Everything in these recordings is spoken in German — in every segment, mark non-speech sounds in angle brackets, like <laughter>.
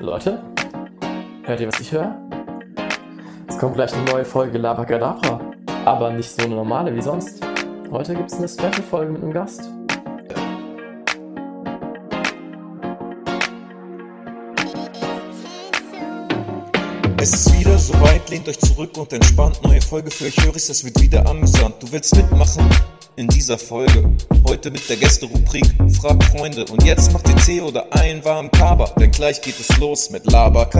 Leute, hört ihr, was ich höre? Es kommt gleich eine neue Folge Labakadabra. Aber nicht so eine normale wie sonst. Heute gibt es eine Special-Folge mit einem Gast. Es ist wieder soweit, lehnt euch zurück und entspannt. Neue Folge für euch, höre ich, es wird wieder amüsant. Du willst mitmachen in dieser Folge. Heute mit der Gäste-Rubrik Frag Freunde. Und jetzt macht ihr Tee oder einen warmen Kaba, denn gleich geht es los mit Laber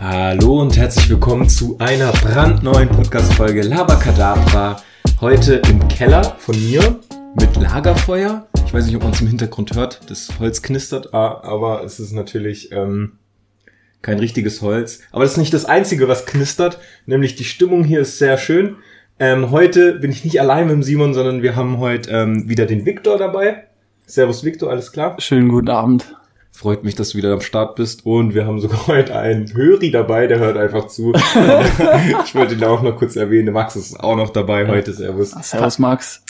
Hallo und herzlich willkommen zu einer brandneuen Podcast-Folge Labakadabra. Heute im Keller von mir mit Lagerfeuer. Ich weiß nicht, ob man es im Hintergrund hört. Das Holz knistert, ah, aber es ist natürlich ähm, kein richtiges Holz. Aber das ist nicht das Einzige, was knistert. Nämlich die Stimmung hier ist sehr schön. Ähm, heute bin ich nicht allein mit dem Simon, sondern wir haben heute ähm, wieder den Viktor dabei. Servus Viktor, alles klar? Schönen guten Abend. Freut mich, dass du wieder am Start bist. Und wir haben sogar heute einen Höri dabei, der hört einfach zu. <laughs> ich wollte ihn auch noch kurz erwähnen. Max ist auch noch dabei heute. Servus. Servus Max.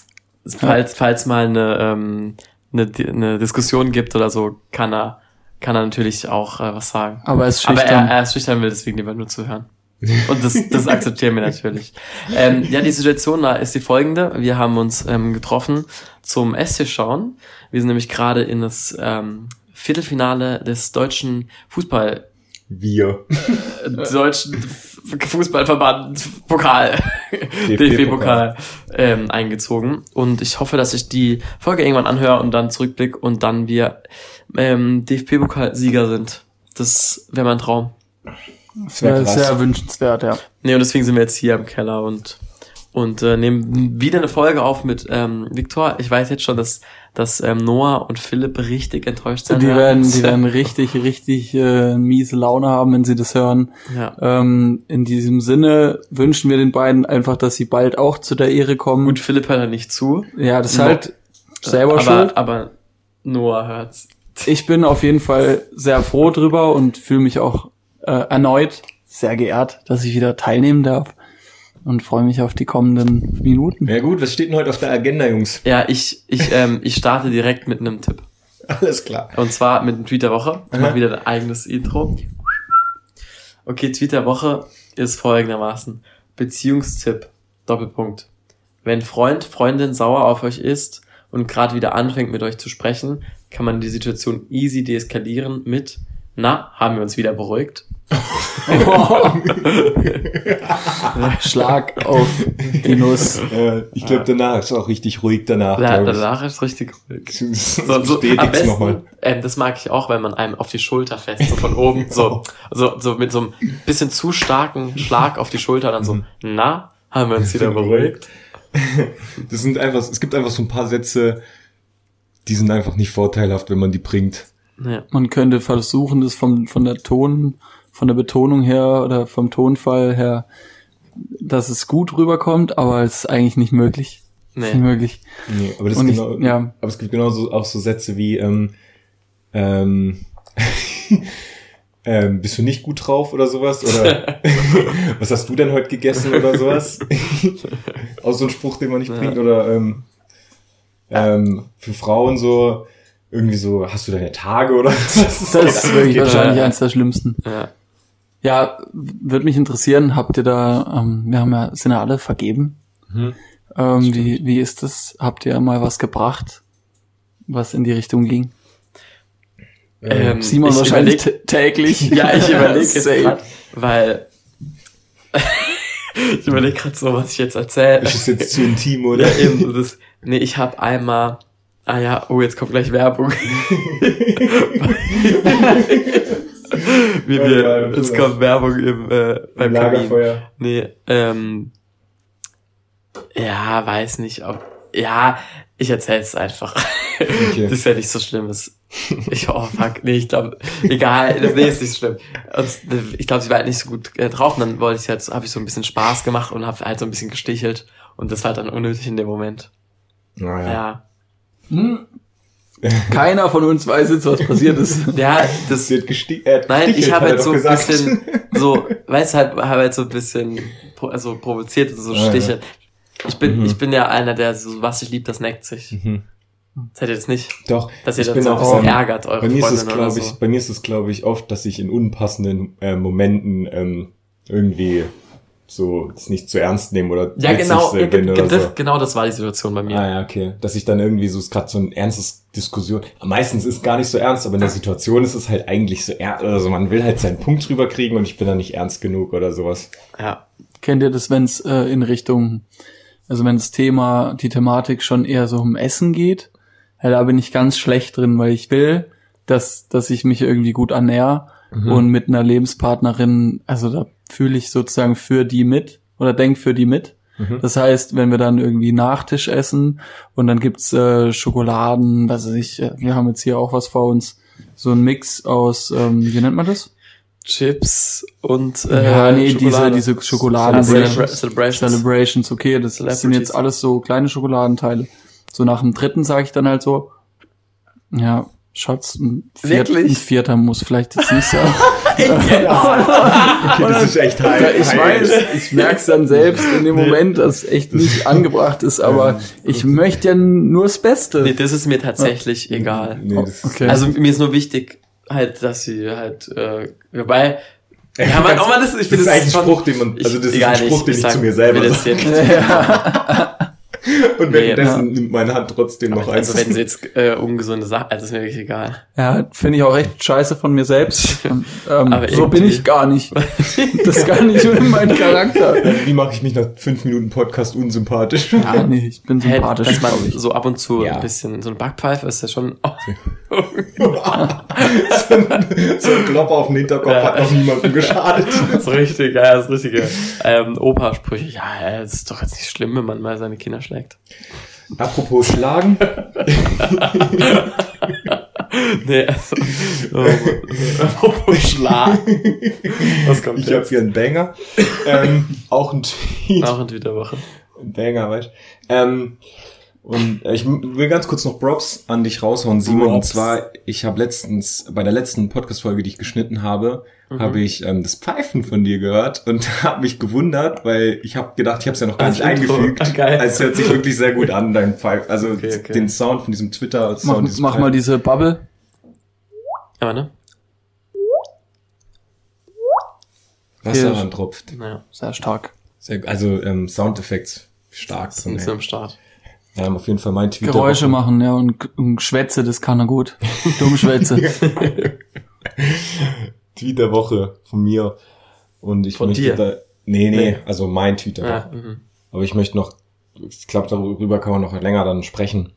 Falls, falls mal eine, ähm, eine, eine Diskussion gibt oder so, kann er kann er natürlich auch äh, was sagen. Aber er ist Aber schüchtern. er, er ist schüchtern, will deswegen lieber nur zuhören. Und das, das akzeptieren wir natürlich. Ähm, ja, die Situation da ist die folgende. Wir haben uns ähm, getroffen zum Esstisch schauen. Wir sind nämlich gerade in das ähm, Viertelfinale des deutschen Fußball Wir. äh, deutschen Fußballverband Pokal DFB-Pokal ähm, eingezogen und ich hoffe, dass ich die Folge irgendwann anhöre und dann zurückblick und dann wir ähm, DFB-Pokal-Sieger sind. Das wäre mein Traum. Das wäre krass. sehr wünschenswert, ja. Nee, und deswegen sind wir jetzt hier im Keller und und äh, nehmen wieder eine Folge auf mit ähm, Viktor. Ich weiß jetzt schon, dass dass ähm, Noah und Philipp richtig enttäuscht sind. Die werden, die <laughs> werden richtig, richtig äh, miese Laune haben, wenn sie das hören. ja. Ähm, in diesem Sinne wünschen wir den beiden einfach, dass sie bald auch zu der Ehre kommen. Gut, Philipp hört da nicht zu. Ja, das ist No- halt selber aber, schuld. Aber Noah hört's. Ich bin auf jeden Fall sehr froh drüber und fühle mich auch äh, erneut sehr geehrt, dass ich wieder teilnehmen darf und freue mich auf die kommenden Minuten. Ja gut, was steht denn heute auf der Agenda, Jungs? Ja, ich ich ähm, ich starte direkt mit einem Tipp. Alles klar. Und zwar mit dem Tweet der Woche. Ich mache wieder ein eigenes Intro. Okay, Tweet der Woche ist folgendermaßen. Beziehungstipp. Doppelpunkt. Wenn Freund, Freundin sauer auf euch ist und gerade wieder anfängt mit euch zu sprechen, kann man die Situation easy deeskalieren mit na, haben wir uns wieder beruhigt? <laughs> Schlag auf die Nuss. Äh, ich glaube, danach ist auch richtig ruhig danach. Ja, danach ist richtig ruhig. So, So, so, am besten, nochmal. ähm, das mag ich auch, wenn man einem auf die Schulter fest, so von oben, so, so, so mit so einem bisschen zu starken Schlag auf die Schulter, dann so, na, haben wir uns wieder beruhigt? Das sind einfach, es gibt einfach so ein paar Sätze, die sind einfach nicht vorteilhaft, wenn man die bringt. Ja. Man könnte versuchen, das vom, von der Ton, von der Betonung her oder vom Tonfall her, dass es gut rüberkommt, aber es ist eigentlich nicht möglich. Ist Nicht Nee. möglich. Nee, aber das Und ist ich- genau, ja. aber es gibt genauso auch so Sätze wie, ähm, ähm, <laughs> ähm, bist du nicht gut drauf oder sowas? Oder <laughs> was hast du denn heute gegessen oder sowas? <laughs> auch so ein Spruch, den man nicht Ja. bringt. Oder ähm, ähm, für Frauen so, irgendwie so, hast du deine Tage oder was? Das ist wirklich wahrscheinlich ja. eines der schlimmsten. Ja. Ja, würde mich interessieren, habt ihr da, ähm, wir haben ja, sind ja alle vergeben. Mhm. Ähm, wie, wie ist das? Habt ihr mal was gebracht, was in die Richtung ging? Ähm, Simon ich wahrscheinlich überleg- täglich. <laughs> Ja, ich überlege <laughs> jetzt gerade, weil <laughs> ich überlege gerade so, was ich jetzt erzähle. Ist es jetzt zu intim, oder? Ja, eben, das, nee, ich habe einmal, ah ja, oh, jetzt kommt gleich Werbung. <laughs> Wie wir, ja, es kommt Werbung im, äh, beim Kamin. Lagerfeuer. Nee, ähm, ja, weiß nicht, ob, ja, ich erzähl's einfach. Okay. <laughs> Das ist ja nicht so schlimm. Das- Ich, oh fuck, nee, ich glaube, egal, das nee, ist nicht so schlimm. Und ich glaube, sie war halt nicht so gut äh, drauf. Und dann wollte ich jetzt, habe ich so ein bisschen Spaß gemacht und habe halt so ein bisschen gestichelt. Und das war halt dann unnötig in dem Moment. Naja. Ja, Hm? <laughs> Keiner von uns weiß jetzt, was passiert ist. <laughs> ja, das, wird gesti äh, nein, ich habe halt so ein bisschen, <laughs> so, weißt du, halt, habe halt so ein bisschen, also provoziert und so Ah, ja. Stiche. Ich bin, Mhm. ich bin ja einer, der so, was ich liebt, das neckt sich. Mhm. Seid ihr das nicht? Doch, Dass ihr ich dann bin so ein auch bisschen ärgert, eure bei mir ist es, Freundin oder glaube ich, so. bei mir ist es, glaube ich, oft, dass ich in unpassenden äh, Momenten ähm, irgendwie so es nicht zu ernst nehmen oder Ja, genau, ja, oder das, so. genau das war die Situation bei mir. Ah ja, okay. Dass ich dann irgendwie so, es ist gerade so ein ernstes Diskussion. Meistens ist gar nicht so ernst, aber in der Situation ist es halt eigentlich so ernst. Also man will halt seinen Punkt drüber kriegen und ich bin da nicht ernst genug oder sowas. Ja. Kennt ihr das, wenn es äh, in Richtung, also wenn das Thema, die Thematik schon eher so um Essen geht? Ja, da bin ich ganz schlecht drin, weil ich will, dass, dass ich mich irgendwie gut ernähre und mit einer Lebenspartnerin, also da fühle ich sozusagen für die mit oder denk für die mit. Das heißt, wenn wir dann irgendwie Nachtisch essen und dann gibt's äh, Schokoladen, was weiß ich, äh, wir haben jetzt hier auch was vor uns, so ein Mix aus, ähm, wie nennt man das? Chips und äh, Ja, nee, diese, Schokolade. diese Schokoladen. Celebra Celebrations. Celebrations, okay, das, sind jetzt alles so kleine Schokoladenteile. So nach dem dritten sage ich dann halt so, ja, Schatz, ein, Viert, ein vierter muss vielleicht jetzt nicht sein. <laughs> Okay, das ist echt heiß. ich weiß, ich merk's dann selbst in dem Moment, dass es echt nicht <laughs> angebracht ist, aber ich möchte ja nur das Beste. Nee, das ist mir tatsächlich egal. Nee, das Okay. Also mir ist nur wichtig, halt, dass sie halt, äh, wobei, ja, man, oh man, das, ich das ist eigentlich ein Spruch, den man, also das ist ein Spruch, den ich sag- zu mir selber das sage. <laughs> <laughs> <laughs> Und Nee, währenddessen nimmt meine Hand trotzdem noch eins. Also wenn sie jetzt äh, ungesunde Sachen, also ist mir wirklich egal. Ja, finde ich auch echt scheiße von mir selbst. Und, <laughs> ähm, Aber so bin ich gar nicht. Das ist gar nicht in mein Charakter. Wie mache ich mich nach fünf Minuten Podcast unsympathisch? Ja, nee, ich bin sympathisch, dass man so ab und zu Ja. ein bisschen, so ein Backpfeife ist ja schon, oh, <laughs> so ein Klopper auf den Hinterkopf Ja. hat noch niemandem geschadet. so richtig, ja, das richtige ähm, Opa-Sprüche. Ja, ja, es ist doch jetzt nicht schlimm, wenn man mal seine Kinder schlägt. Apropos Schlagen. <laughs> Nee, also, oh, oh, Schlag. Was kommt Ich habe hier einen Banger. ähm, auch ein Tweet. Auch in Twitter-Woche. Ein Banger, weißt du. Ähm, und ich will ganz kurz noch Props an dich raushauen, Simon. Und Props. zwar, ich habe letztens, bei der letzten Podcast-Folge, die ich geschnitten habe, Mhm. habe ich ähm, das Pfeifen von dir gehört und <laughs> habe mich gewundert, weil ich habe gedacht, ich habe es ja noch gar nicht Intro. eingefügt. Ah, geil. Also es hört sich wirklich sehr gut an, dein Pfeif. Also Okay, okay. den Sound von diesem Twitter-Sound. Mach, mach mal Pfeifen. diese Bubble. Aber ne? Wasser ran tropft. Naja, Sehr stark. Sehr, also ähm, Soundeffekts stark. sind wir Von, am Start. ähm, auf jeden Fall mein Twitter. Geräusche machen, ja, und, und Schwätze, das kann er gut. Dummschwätze. <laughs> <laughs> Tweet der Woche von mir. Und ich Von möchte dir? da. Nee, nee, Nee. also mein Tweet der Ja, Woche. mhm. Aber ich möchte noch, ich glaube, darüber kann man noch länger dann sprechen.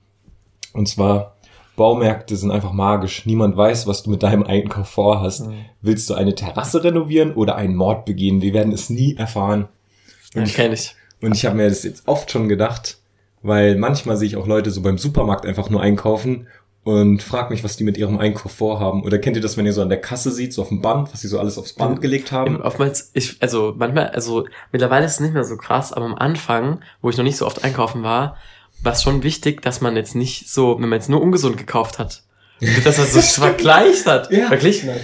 Und zwar, Baumärkte sind einfach magisch. Niemand weiß, was du mit deinem Einkauf vorhast. Mhm. Willst du eine Terrasse renovieren oder einen Mord begehen? Wir werden es nie erfahren. ja kenne ich. Und ich habe mir das jetzt oft schon gedacht, weil manchmal sehe ich auch Leute so beim Supermarkt einfach nur einkaufen und frag mich, was die mit ihrem Einkauf vorhaben. Oder kennt ihr das, wenn ihr so an der Kasse seht, so auf dem Band, was sie so alles aufs Band gelegt haben? Oftmals, ich, also manchmal, also mittlerweile ist es nicht mehr so krass, aber am Anfang, wo ich noch nicht so oft einkaufen war, war es schon wichtig, dass man jetzt nicht so, wenn man jetzt nur ungesund gekauft hat, <laughs> dass man so vergleicht hat. Ja. Wirklich? Simon,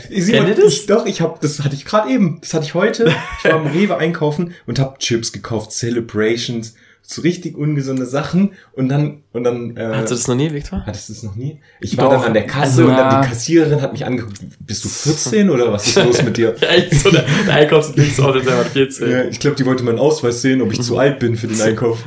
Kennt ihr das? Ich, doch, ich habe, das hatte ich gerade eben, das hatte ich heute. Ich war im <laughs> Rewe einkaufen und habe Chips gekauft, Celebrations, so richtig ungesunde Sachen und dann und dann. Äh, Hast du das noch nie, Victor? Hattest du das noch nie? Ich war Doch. dann an der Kasse Also, und dann ja. die Kassiererin hat mich angeguckt. Bist du 14 oder was ist los mit dir? <laughs> Ja, echt so, der, der Einkaufsdienst auch der 14. Ja, ich glaube, die wollte meinen Ausweis sehen, ob ich zu alt bin für den <laughs> Einkauf.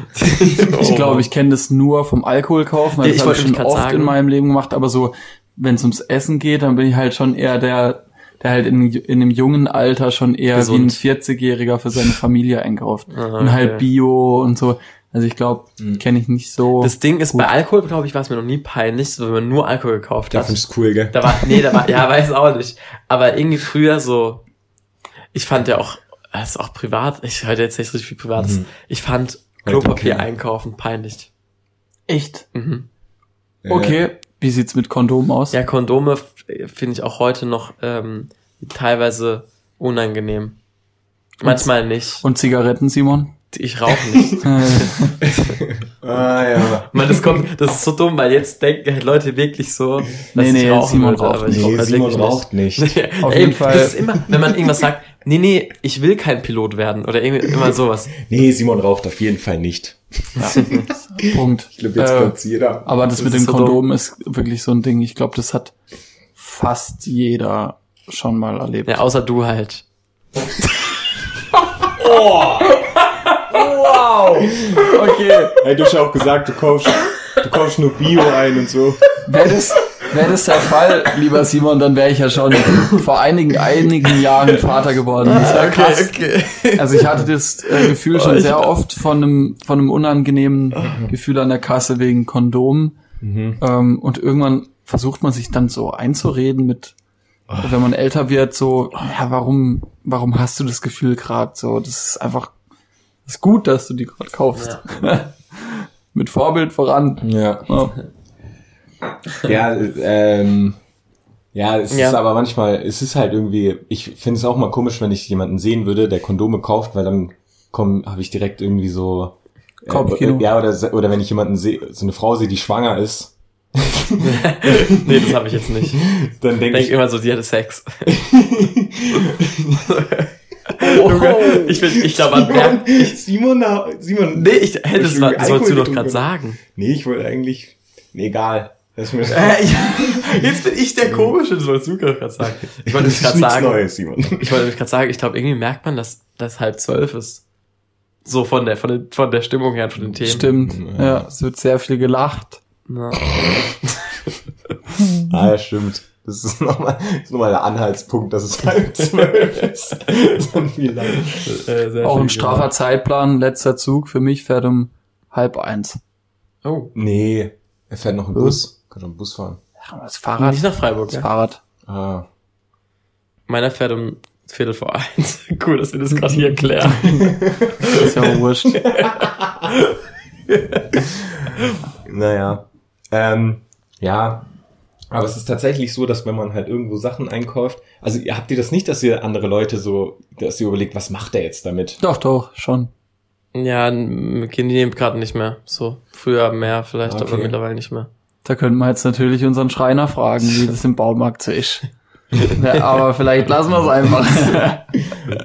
Ich glaube, ich kenne das nur vom Alkohol kaufen, weil Ja, das ich habe ich schon oft sagen. in meinem Leben gemacht, aber so, wenn es ums Essen geht, dann bin ich halt schon eher der, der halt in, in einem jungen Alter schon eher Gesund. wie ein 40-Jähriger für seine Familie einkauft. <laughs> Ah, Und halt okay. Bio und so. Also ich glaube, kenne ich nicht so. Das Ding ist, Gut. bei Alkohol, glaube ich, war es mir noch nie peinlich, so, wenn man nur Alkohol gekauft Da hat. findest du cool, gell? Da war, nee, da war, <laughs> ja, weiß auch nicht. Aber irgendwie früher so, ich fand ja auch, das ist auch privat, ich höre jetzt nicht richtig viel Privates. Mhm. Ich fand Klopapier okay. einkaufen peinlich. Echt? Mhm. Okay. Wie sieht's mit Kondomen aus? Ja, Kondome finde ich auch heute noch ähm, teilweise unangenehm. Manchmal nicht. Und Zigaretten, Simon? Ich rauche nicht. <laughs> Äh, Ah, ja. Man, das kommt, das ist so dumm, weil jetzt denken halt Leute wirklich so, dass Nee, ich nee, rauchen Simon würde, raucht ich nicht. rauche Nee, halt Simon raucht nicht. nicht. <laughs> Auf Ey, jeden Fall. Das ist immer, wenn man irgendwas sagt, nee, nee, ich will kein Pilot werden oder irgendwie immer sowas. Nee, Simon raucht auf jeden Fall nicht. <laughs> Punkt. Ich glaube, jetzt Äh, jeder. Aber das, Das mit den so Kondomen ist wirklich so ein Ding. Ich glaube, das hat fast jeder schon mal erlebt. Ja, außer du halt. <laughs> Okay. Hey, du hast ja auch gesagt, du kaufst, du kaufst nur Bio ein und so. Wäre das, wär das der Fall, lieber Simon, dann wäre ich ja schon vor einigen, einigen Jahren Vater geworden. Das wär krass. okay. Also ich hatte das äh, Gefühl schon sehr oft von einem, von einem unangenehmen Gefühl an der Kasse wegen Kondom. Ähm, und irgendwann versucht man sich dann so einzureden mit, wenn man älter wird, so, ja, warum, warum hast du das Gefühl gerade so? Das ist einfach, das ist gut, dass du die gerade kaufst. <laughs> mit Vorbild voran. Ja. Ja. Ja, ähm, ja, es Ja. ist aber manchmal, es ist halt irgendwie, ich finde es auch mal komisch, wenn ich jemanden sehen würde, der Kondome kauft, weil dann komm, habe ich direkt irgendwie so äh, Kopfkino. ja, oder, oder wenn ich jemanden sehe, so eine Frau sehe, die schwanger ist, <laughs> nee, das habe ich jetzt nicht. dann denke Denk ich, immer so, die hatte Sex. <laughs> Oh. Junge, ich bin, ich glaube, Simon, na- Simon, nee, ich, hey, das, das wolltest du doch gerade sagen. nee, ich wollte eigentlich, nee, egal. <laughs> Äh, jetzt bin ich der Komische, das wolltest du gerade sagen. Ich wollte das gerade sagen, Neues, Simon. ich wollte gerade sagen, ich glaube, irgendwie merkt man, dass das halb zwölf ist. So von der, von der, von der Stimmung her, von den Themen. Stimmt. Ja, es wird sehr viel gelacht. Ja. <laughs> Ah, ja, stimmt. Das ist nochmal, nochmal der Anhaltspunkt, dass es halb <laughs> zwölf ist. so viel lang. Äh, Auch ein straffer Zeitplan. Letzter Zug für mich fährt um halb eins. Oh, Nee, er fährt noch im Bus. Kann schon Bus fahren. Ja, Das Fahrrad. nicht nach Freiburg, Das ja? Fahrrad. Ah. Meiner fährt um Viertel vor eins. <laughs> cool, dass wir das gerade hier erklären. Das <laughs> ist ja auch wurscht. <laughs> Naja. Ähm, ja. Aber es ist tatsächlich so, dass wenn man halt irgendwo Sachen einkauft, also ihr habt ihr das nicht, dass ihr andere Leute so, dass ihr überlegt, was macht der jetzt damit? Doch, doch, schon. ja, Kinder nehmen gerade nicht mehr. So, früher mehr vielleicht, aber Okay. mittlerweile nicht mehr. Da könnten wir jetzt natürlich unseren Schreiner fragen, wie das im Baumarkt so ist. <laughs> Ja, aber vielleicht lassen wir es einfach.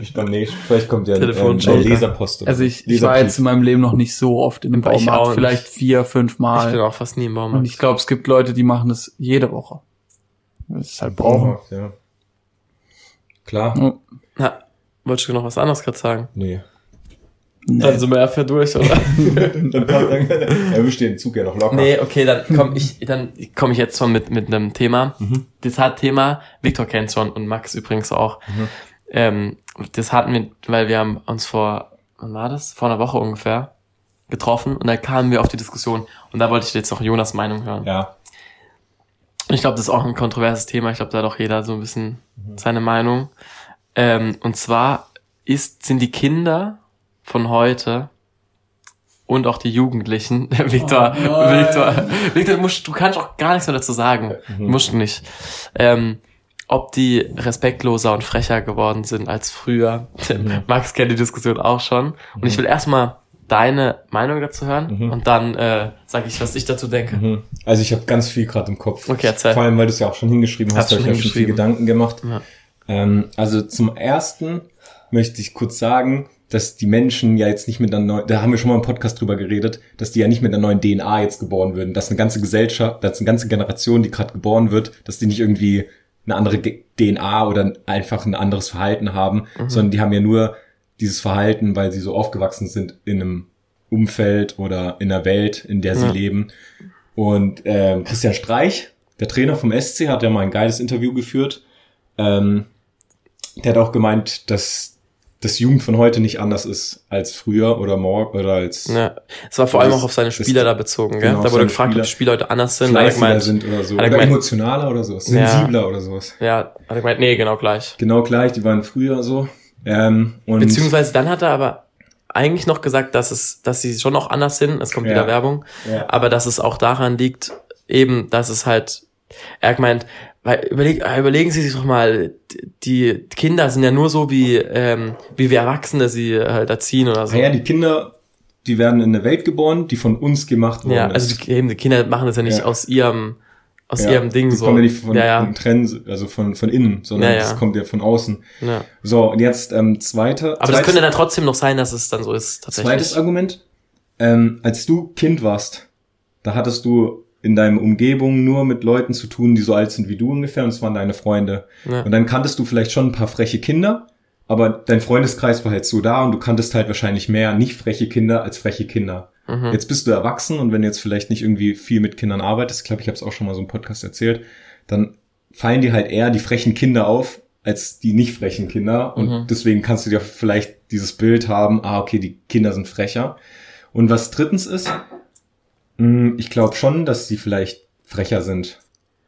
Ich beim nächsten, vielleicht kommt ja Telefon ähm. Leserpost. Also so. ich, ich war jetzt in meinem Leben noch nicht so oft in dem Baumarkt. nicht. Vielleicht vier, fünf Ich bin Mal. auch fast nie im Und Baumarkt. ich glaube, es gibt Leute, die machen das jede Woche. Das ist halt brauchen. Baumarkt, ja. Klar. Ja. Na, wolltest du noch was anderes gerade sagen? Nee. Nee. Dann sind wir ja für durch, oder? Dann erwischt den Zug ja noch locker. nee, okay, dann komm ich, dann komm ich jetzt schon mit, mit einem Thema. Das hat Thema, Victor kennt schon und Max übrigens auch. Ähm, das hatten wir, weil wir haben uns vor, wann war das? Vor einer Woche ungefähr getroffen und da kamen wir auf die Diskussion und da wollte ich jetzt noch Jonas Meinung hören. Ja. Ich glaube, das ist auch ein kontroverses Thema. Ich glaube, da hat auch jeder so ein bisschen seine Meinung. Ähm, und zwar ist, sind die Kinder von heute und auch die Jugendlichen, Victor, Victor, Victor, du, musst, du kannst auch gar nichts mehr dazu sagen. Musst du nicht. Ähm, ob die respektloser und frecher geworden sind als früher. <laughs> Max kennt die Diskussion auch schon. Und ich will erstmal deine Meinung dazu hören und dann äh, sage ich, was ich dazu denke. Mhm. Also ich habe ganz viel gerade im Kopf. Okay, erzähl. Vor allem, weil du es ja auch schon hingeschrieben hast, habe ich mir schon viel. Gedanken gemacht. Ja. Ähm, also zum ersten möchte ich kurz sagen, dass die Menschen ja jetzt nicht mit einer neuen, da haben wir schon mal im Podcast drüber geredet, dass die ja nicht mit einer neuen DNA jetzt geboren würden, dass eine ganze Gesellschaft, dass eine ganze Generation, die gerade geboren wird, dass die nicht irgendwie eine andere DNA oder einfach ein anderes Verhalten haben, sondern die haben ja nur dieses Verhalten, weil sie so aufgewachsen sind in einem Umfeld oder in einer Welt, in der sie Ja. leben. Und ähm, Christian Streich, der Trainer vom SC, hat ja mal ein geiles Interview geführt. Ähm, der hat auch gemeint, dass das Jugend von heute nicht anders ist als früher oder morgen oder als Ja, es war vor allem auch auf seine Spieler da bezogen, gell? genau, da wurde gefragt, ob Spieler die Spieler heute anders sind. Hat gemeint, sind oder so. er Oder gemeint- emotionaler oder so. Ja. Sensibler oder sowas. ja, hat er gemeint, nee, genau gleich. Genau gleich, die waren früher so. Ähm, und Beziehungsweise dann hat er aber eigentlich noch gesagt, dass es, dass sie schon auch anders sind. Es kommt Ja. wieder Werbung. Ja. Aber dass es auch daran liegt, eben, dass es halt, er hat gemeint, weil überleg, äh, überlegen Sie sich doch mal, die Kinder sind ja nur so wie, ähm, wie wir Erwachsene sie halt erziehen oder so. Ah ja, die Kinder, die werden in eine Welt geboren, die von uns gemacht worden Ja, ist. also die, eben, die Kinder machen das ja nicht Ja. aus ihrem, aus Ja, ihrem Ding die so. kommen ja nicht von, ja, ja, von Trends, also von, von innen, sondern das kommt ja von außen. ja. So, und jetzt ähm, zweite, Aber das zweites, könnte dann trotzdem noch sein, dass es dann so ist, tatsächlich. zweites Argument. ähm, als du Kind warst, da hattest du in deiner Umgebung nur mit Leuten zu tun, die so alt sind wie du ungefähr, und es waren deine Freunde. Ja. Und dann kanntest du vielleicht schon ein paar freche Kinder, aber dein Freundeskreis war halt so da und du kanntest halt wahrscheinlich mehr nicht freche Kinder als freche Kinder. Mhm. Jetzt bist du erwachsen und wenn du jetzt vielleicht nicht irgendwie viel mit Kindern arbeitest, ich glaube, ich habe es auch schon mal so im Podcast erzählt, dann fallen dir halt eher die frechen Kinder auf als die nicht frechen Kinder und Mhm. deswegen kannst du dir vielleicht dieses Bild haben, ah okay, die Kinder sind frecher. Und was drittens ist, ich glaube schon, dass sie vielleicht frecher sind,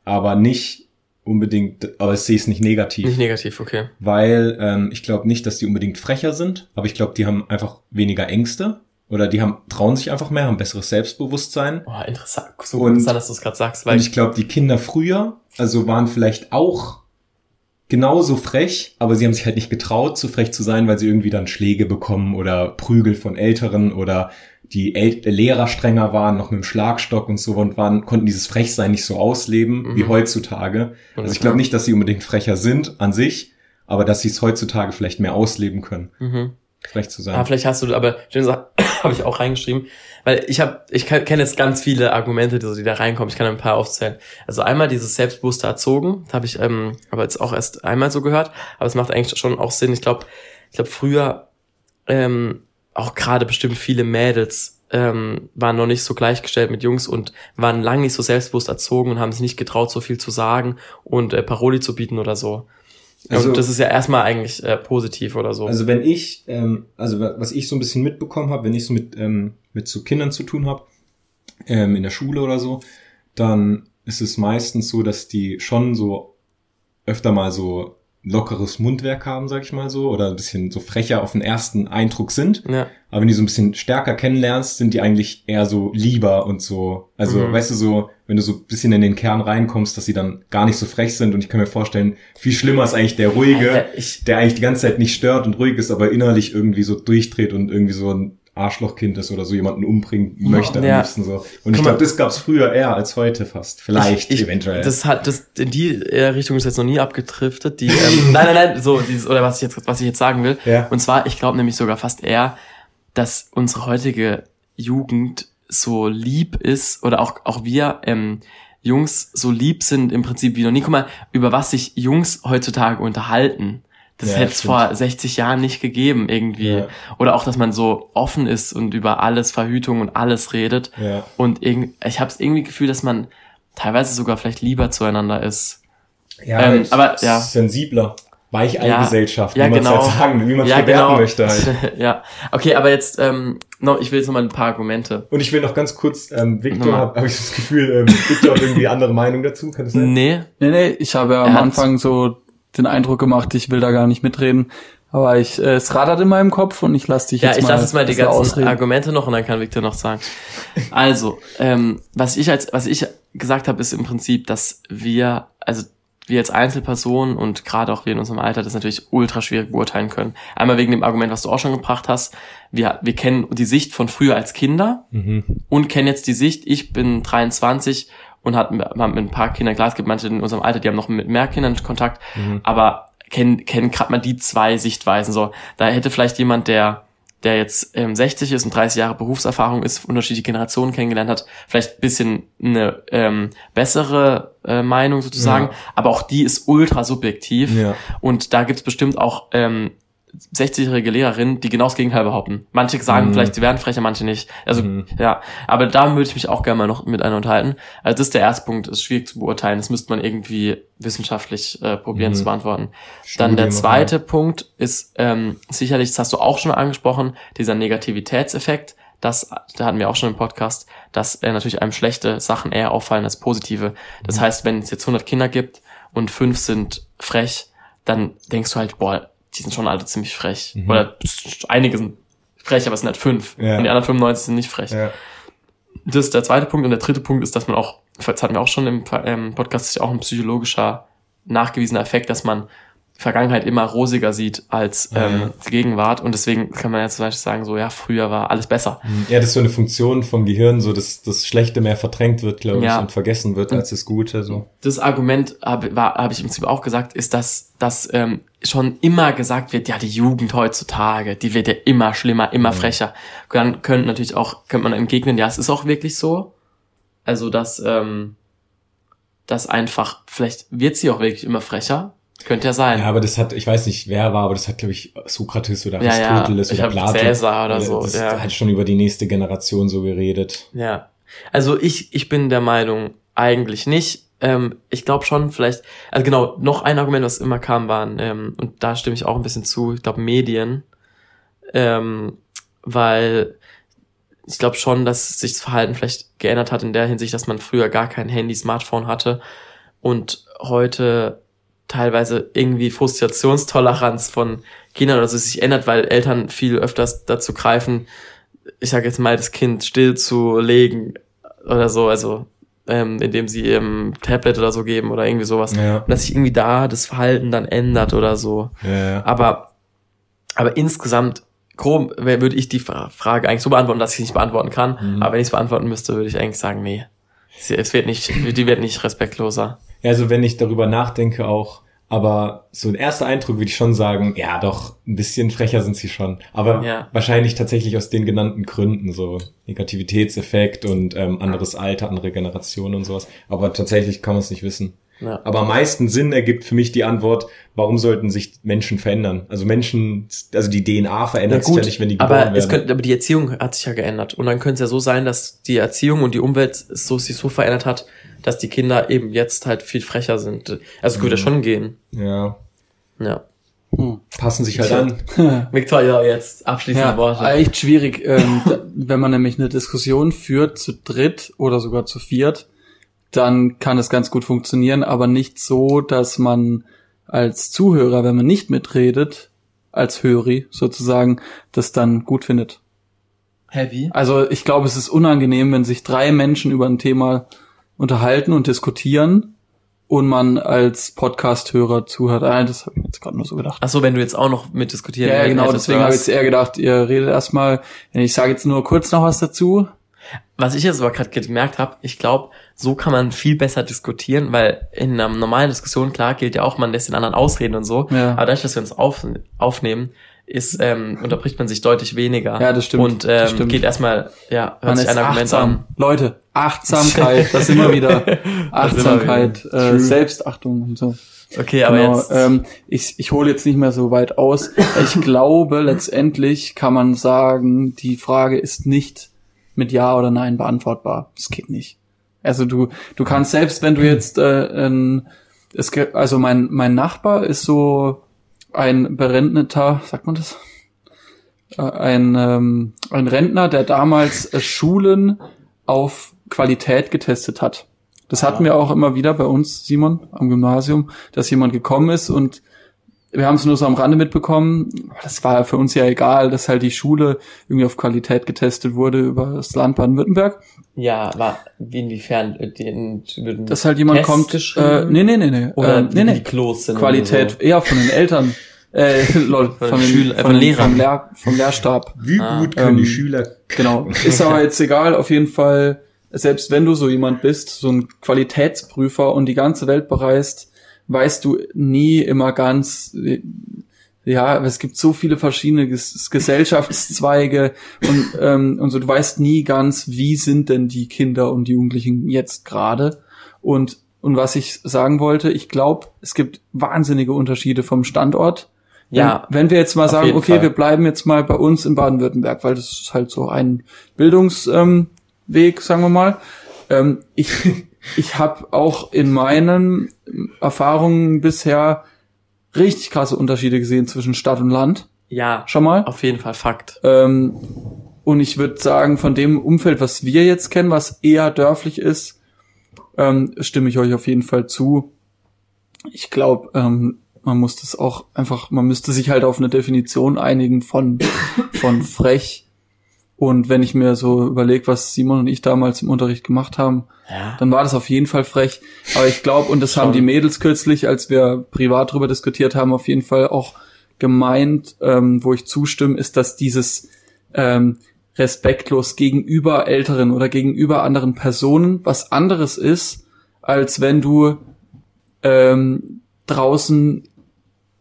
aber nicht unbedingt, aber ich sehe es nicht negativ Nicht negativ, okay. weil ähm, ich glaube nicht, dass die unbedingt frecher sind, aber ich glaube, die haben einfach weniger Ängste oder die haben trauen sich einfach mehr, haben besseres Selbstbewusstsein. Oh, interessant. So Und- interessant, dass du es gerade sagst, weil Und ich glaube, die Kinder früher, also waren vielleicht auch genauso frech, aber sie haben sich halt nicht getraut, so frech zu sein, weil sie irgendwie dann Schläge bekommen oder Prügel von Älteren oder die El Lehrer strenger waren, noch mit dem Schlagstock und so und waren, konnten dieses Frechsein nicht so ausleben wie Mhm. heutzutage. Also ich glaube nicht, dass sie unbedingt frecher sind an sich, aber dass sie es heutzutage vielleicht mehr ausleben können, Mhm. Frech zu sein. Ah, vielleicht hast du, aber <coughs> habe ich auch reingeschrieben, weil ich habe, ich kenne jetzt ganz viele Argumente, die, die da reinkommen. Ich kann ein paar aufzählen. Also einmal dieses selbstbewusste Erzogen, habe ich ähm, aber jetzt auch erst einmal so gehört, aber es macht eigentlich schon auch Sinn. Ich glaube, ich glaube früher ähm, auch gerade bestimmt viele Mädels ähm, waren noch nicht so gleichgestellt mit Jungs und waren lange nicht so selbstbewusst erzogen und haben sich nicht getraut, so viel zu sagen und äh, Paroli zu bieten oder so. Also- und das ist ja erstmal eigentlich äh, positiv oder so. Also wenn ich, ähm, also wa- was ich so ein bisschen mitbekommen habe, wenn ich so mit, ähm, mit so Kindern zu tun habe, ähm, in der Schule oder so, dann ist es meistens so, dass die schon so öfter mal so lockeres Mundwerk haben, sag ich mal so, oder ein bisschen so frecher auf den ersten Eindruck sind. ja. Aber wenn die so ein bisschen stärker kennenlernst, sind die eigentlich eher so lieber und so. Also, Mhm. weißt du, so, wenn du so ein bisschen in den Kern reinkommst, dass sie dann gar nicht so frech sind. Und ich kann mir vorstellen, viel schlimmer ist eigentlich der ruhige, Alter, der eigentlich die ganze Zeit nicht stört und ruhig ist, aber innerlich irgendwie so durchdreht und irgendwie so ein Arschlochkind ist oder so jemanden umbringen möchte am Ja. liebsten so. Und ich glaube, das gab's früher eher als heute fast. Vielleicht, ich, eventuell. Das hat das in die äh, Richtung ist jetzt noch nie abgedriftet. Die ähm, <laughs> nein nein nein so dieses oder was ich jetzt was ich jetzt sagen will. Ja. Und zwar ich glaube nämlich sogar fast eher, dass unsere heutige Jugend so lieb ist oder auch auch wir ähm, Jungs so lieb sind im Prinzip wie noch nie. Guck mal, über was sich Jungs heutzutage unterhalten. Das Ja, hätte es vor 60 Jahren nicht gegeben irgendwie. Ja. Oder auch, dass man so offen ist und über alles Verhütung und alles redet. ja. Und irgend, ich habe irgendwie Gefühl, dass man teilweise sogar vielleicht lieber zueinander ist. Ja, Ähm, aber, ja. sensibler. Weicheigesellschaft, Ja, wie man es genau. halt sagen, wie man es ja, bewerten genau. möchte halt. <laughs> ja. Okay, aber jetzt, ähm, noch, ich will jetzt noch mal ein paar Argumente. Und ich will noch ganz kurz, ähm, Victor, Nochmal. habe hab ich das Gefühl, ähm, Victor hat irgendwie andere Meinung dazu, kann das sein? Nee. Nee, nee, ich habe ja am Anfang so den Eindruck gemacht, ich will da gar nicht mitreden. Aber ich, äh, es radert in meinem Kopf und ich lasse dich Ja, jetzt ich mal, lasse jetzt mal die ganzen ausreden. Argumente noch und dann kann Victor noch sagen. Also, ähm, was ich als, was ich gesagt habe, ist im Prinzip, dass wir, also wir als Einzelpersonen und gerade auch wir in unserem Alter das natürlich ultra schwierig beurteilen können. Einmal wegen dem Argument, was du auch schon gebracht hast. Wir, wir kennen die Sicht von früher als Kinder Mhm. und kennen jetzt die Sicht, ich bin 23 und hat, haben mit ein paar Kindern, klar, es gibt manche in unserem Alter, die haben noch mit mehr Kindern Kontakt, Mhm. aber kennen, kennen gerade mal die zwei Sichtweisen so. Da hätte vielleicht jemand, der der jetzt ähm, 60 ist und 30 Jahre Berufserfahrung ist, unterschiedliche Generationen kennengelernt hat, vielleicht ein bisschen eine ähm, bessere äh, Meinung sozusagen, Ja. aber auch die ist ultra subjektiv Ja. und da gibt's bestimmt auch ähm, 60-jährige Lehrerinnen, die genau das Gegenteil behaupten. Manche sagen Mhm. vielleicht, sie werden frecher, manche nicht. Also Mhm. ja, aber da würde ich mich auch gerne mal noch mit einer unterhalten. Also das ist der erste Punkt, ist schwierig zu beurteilen. Das müsste man irgendwie wissenschaftlich äh, probieren Mhm. zu beantworten. Dann der Studien zweite Punkt ist ähm, sicherlich, das hast du auch schon angesprochen, dieser Negativitätseffekt. Das, da hatten wir auch schon im Podcast, dass äh, natürlich einem schlechte Sachen eher auffallen als positive. Das heißt, wenn es jetzt 100 Kinder gibt und fünf sind frech, dann denkst du halt, boah, die sind schon alle ziemlich frech. Mhm. Oder einige sind frech, aber es sind halt fünf. Ja. Und die anderen 95 sind nicht frech. Ja. Das ist der zweite Punkt. Und der dritte Punkt ist, dass man auch, das hatten wir auch schon im ähm, Podcast, ist ja auch ein psychologischer nachgewiesener Effekt, dass man Vergangenheit immer rosiger sieht als Ja, ähm, ja. Gegenwart. Und deswegen kann man jetzt zum Beispiel sagen, so ja, früher war alles besser. Ja, das ist so eine Funktion vom Gehirn, so dass das Schlechte mehr verdrängt wird, glaube ich, Ja. und vergessen wird als das Gute. So. Das Argument habe hab ich im Prinzip auch gesagt, ist, dass, dass ähm, schon immer gesagt wird, ja, die Jugend heutzutage, die wird ja immer schlimmer, immer frecher. Dann könnte natürlich auch, könnte man entgegnen, ja, es ist auch wirklich so. Also, dass, ähm, dass einfach, vielleicht wird sie auch wirklich immer frecher. Könnte ja sein. Ja, aber das hat, ich weiß nicht, wer war, aber das hat, glaube ich, Sokrates oder Ja, ja. Aristoteles Ich oder Platon. Cäsar oder so, Das ja. hat schon über die nächste Generation so geredet. Ja. Also ich, ich bin der Meinung, eigentlich nicht. Ähm, ich glaube schon, vielleicht, also genau, noch ein Argument, was immer kam, waren, ähm, und da stimme ich auch ein bisschen zu, ich glaube Medien. Ähm, weil ich glaube schon, dass sich das Verhalten vielleicht geändert hat in der Hinsicht, dass man früher gar kein Handy, Smartphone hatte und heute teilweise irgendwie Frustrationstoleranz von Kindern oder so sich ändert, weil Eltern viel öfters dazu greifen, ich sage jetzt mal, das Kind still zu legen oder so, also ähm, indem sie ihm Tablet oder so geben oder irgendwie sowas. Ja. Und dass sich irgendwie da das Verhalten dann ändert oder so. Ja. Aber, aber insgesamt, grob würde ich die Fra- Frage eigentlich so beantworten, dass ich sie nicht beantworten kann. Mhm. Aber wenn ich es beantworten müsste, würde ich eigentlich sagen, nee. Sie- Es wird nicht, die wird nicht respektloser. Also wenn ich darüber nachdenke auch, aber so ein erster Eindruck würde ich schon sagen, ja doch, ein bisschen frecher sind sie schon. Aber Ja. wahrscheinlich tatsächlich aus den genannten Gründen, so Negativitätseffekt und ähm, anderes Alter, andere Generation und sowas. Aber tatsächlich kann man es nicht wissen. Ja. Aber am meisten Sinn ergibt für mich die Antwort, warum sollten sich Menschen verändern? Also Menschen, also die DNA verändert sich ja nicht, wenn die geboren aber es werden. könnte, aber die Erziehung hat sich ja geändert. Und dann könnte es ja so sein, dass die Erziehung und die Umwelt es so, sich so verändert hat, dass die Kinder eben jetzt halt viel frecher sind. Also Mhm. würde schon gehen. ja, Ja. passen sich halt an. <laughs> Victoria, jetzt abschließende Ja, Worte. echt schwierig, ähm, <laughs> da- wenn man nämlich eine Diskussion führt zu dritt oder sogar zu viert, dann kann es ganz gut funktionieren, aber nicht so, dass man als Zuhörer, wenn man nicht mitredet, als Höri sozusagen, das dann gut findet. Heavy. Also ich glaube, es ist unangenehm, wenn sich drei Menschen über ein Thema unterhalten und diskutieren und man als Podcast-Hörer zuhört. Ah, das habe ich mir jetzt gerade nur so gedacht. Ach so, wenn du jetzt auch noch mitdiskutieren Ja, ja, genau, deswegen habe ich jetzt eher gedacht, ihr redet erstmal, ich sage jetzt nur kurz noch was dazu. Was ich jetzt aber gerade gemerkt habe, ich glaube, so kann man viel besser diskutieren, weil in einer normalen Diskussion, klar, gilt ja auch, man lässt den anderen ausreden und so. Ja. Aber dadurch, dass wir uns auf, aufnehmen, ist, ähm, unterbricht man sich deutlich weniger. Ja, das stimmt, Und ähm, stimmt. geht erstmal, ja, hört Man sich ein Argument achtsam. an. Leute, Achtsamkeit, das immer <laughs> wieder. Achtsamkeit, äh, Selbstachtung und so. Okay, aber genau, jetzt. ähm, ich, ich hole jetzt nicht mehr so weit aus. Ich <laughs> glaube, letztendlich kann man sagen, die Frage ist nicht mit Ja oder Nein beantwortbar. Das geht nicht. Also du, du kannst selbst, wenn du jetzt äh, ein, es, ge- also mein, mein Nachbar ist so ein berentneter, sagt man das? Äh, Ein, ähm, ein Rentner, der damals äh, Schulen auf Qualität getestet hat. Das hatten wir auch immer wieder bei uns, Simon, am Gymnasium, dass jemand gekommen ist und wir haben es nur so am Rande mitbekommen. Das war für uns ja egal, dass halt die Schule irgendwie auf Qualität getestet wurde über das Land Baden-Württemberg. ja, war, inwiefern den, den Dass halt jemand Test kommt. Äh, nee, nee, nee, nee. Oder äh, nee, nee. die Klos sind Qualität oder eher von den Eltern. Äh, <laughs> lol, Von von, den von, von Lehrern. vom, Lehr, vom Lehrstab. Wie Ah, gut können die ähm, Schüler Genau. Ist aber jetzt egal, auf jeden Fall, selbst wenn du so jemand bist, so ein Qualitätsprüfer und die ganze Welt bereist, weißt du nie immer ganz, ja, es gibt so viele verschiedene Ges Gesellschaftszweige und, ähm, und so, du weißt nie ganz, wie sind denn die Kinder und die Jugendlichen jetzt gerade. Und, und was ich sagen wollte, ich glaube, es gibt wahnsinnige Unterschiede vom Standort. Wenn, Ja, wenn wir jetzt mal sagen, okay, Fall. wir bleiben jetzt mal bei uns in Baden-Württemberg, weil das ist halt so ein Bildungsweg, ähm, Weg, sagen wir mal. Ähm, ich <laughs> ich habe auch in meinen Erfahrungen bisher richtig krasse Unterschiede gesehen zwischen Stadt und Land. Ja, Schon mal. auf jeden Fall Fakt. Ähm, und ich würde sagen, von dem Umfeld, was wir jetzt kennen, was eher dörflich ist, ähm, stimme ich euch auf jeden Fall zu. Ich glaube, ähm, man muss das auch einfach, man müsste sich halt auf eine Definition einigen von, von frech. Und wenn ich mir so überlege, was Simon und ich damals im Unterricht gemacht haben, Ja. dann war das auf jeden Fall frech. Aber ich glaube, und das haben die Mädels kürzlich, als wir privat drüber diskutiert haben, auf jeden Fall auch gemeint, ähm, wo ich zustimme, ist, dass dieses ähm, respektlos gegenüber Älteren oder gegenüber anderen Personen was anderes ist, als wenn du ähm, draußen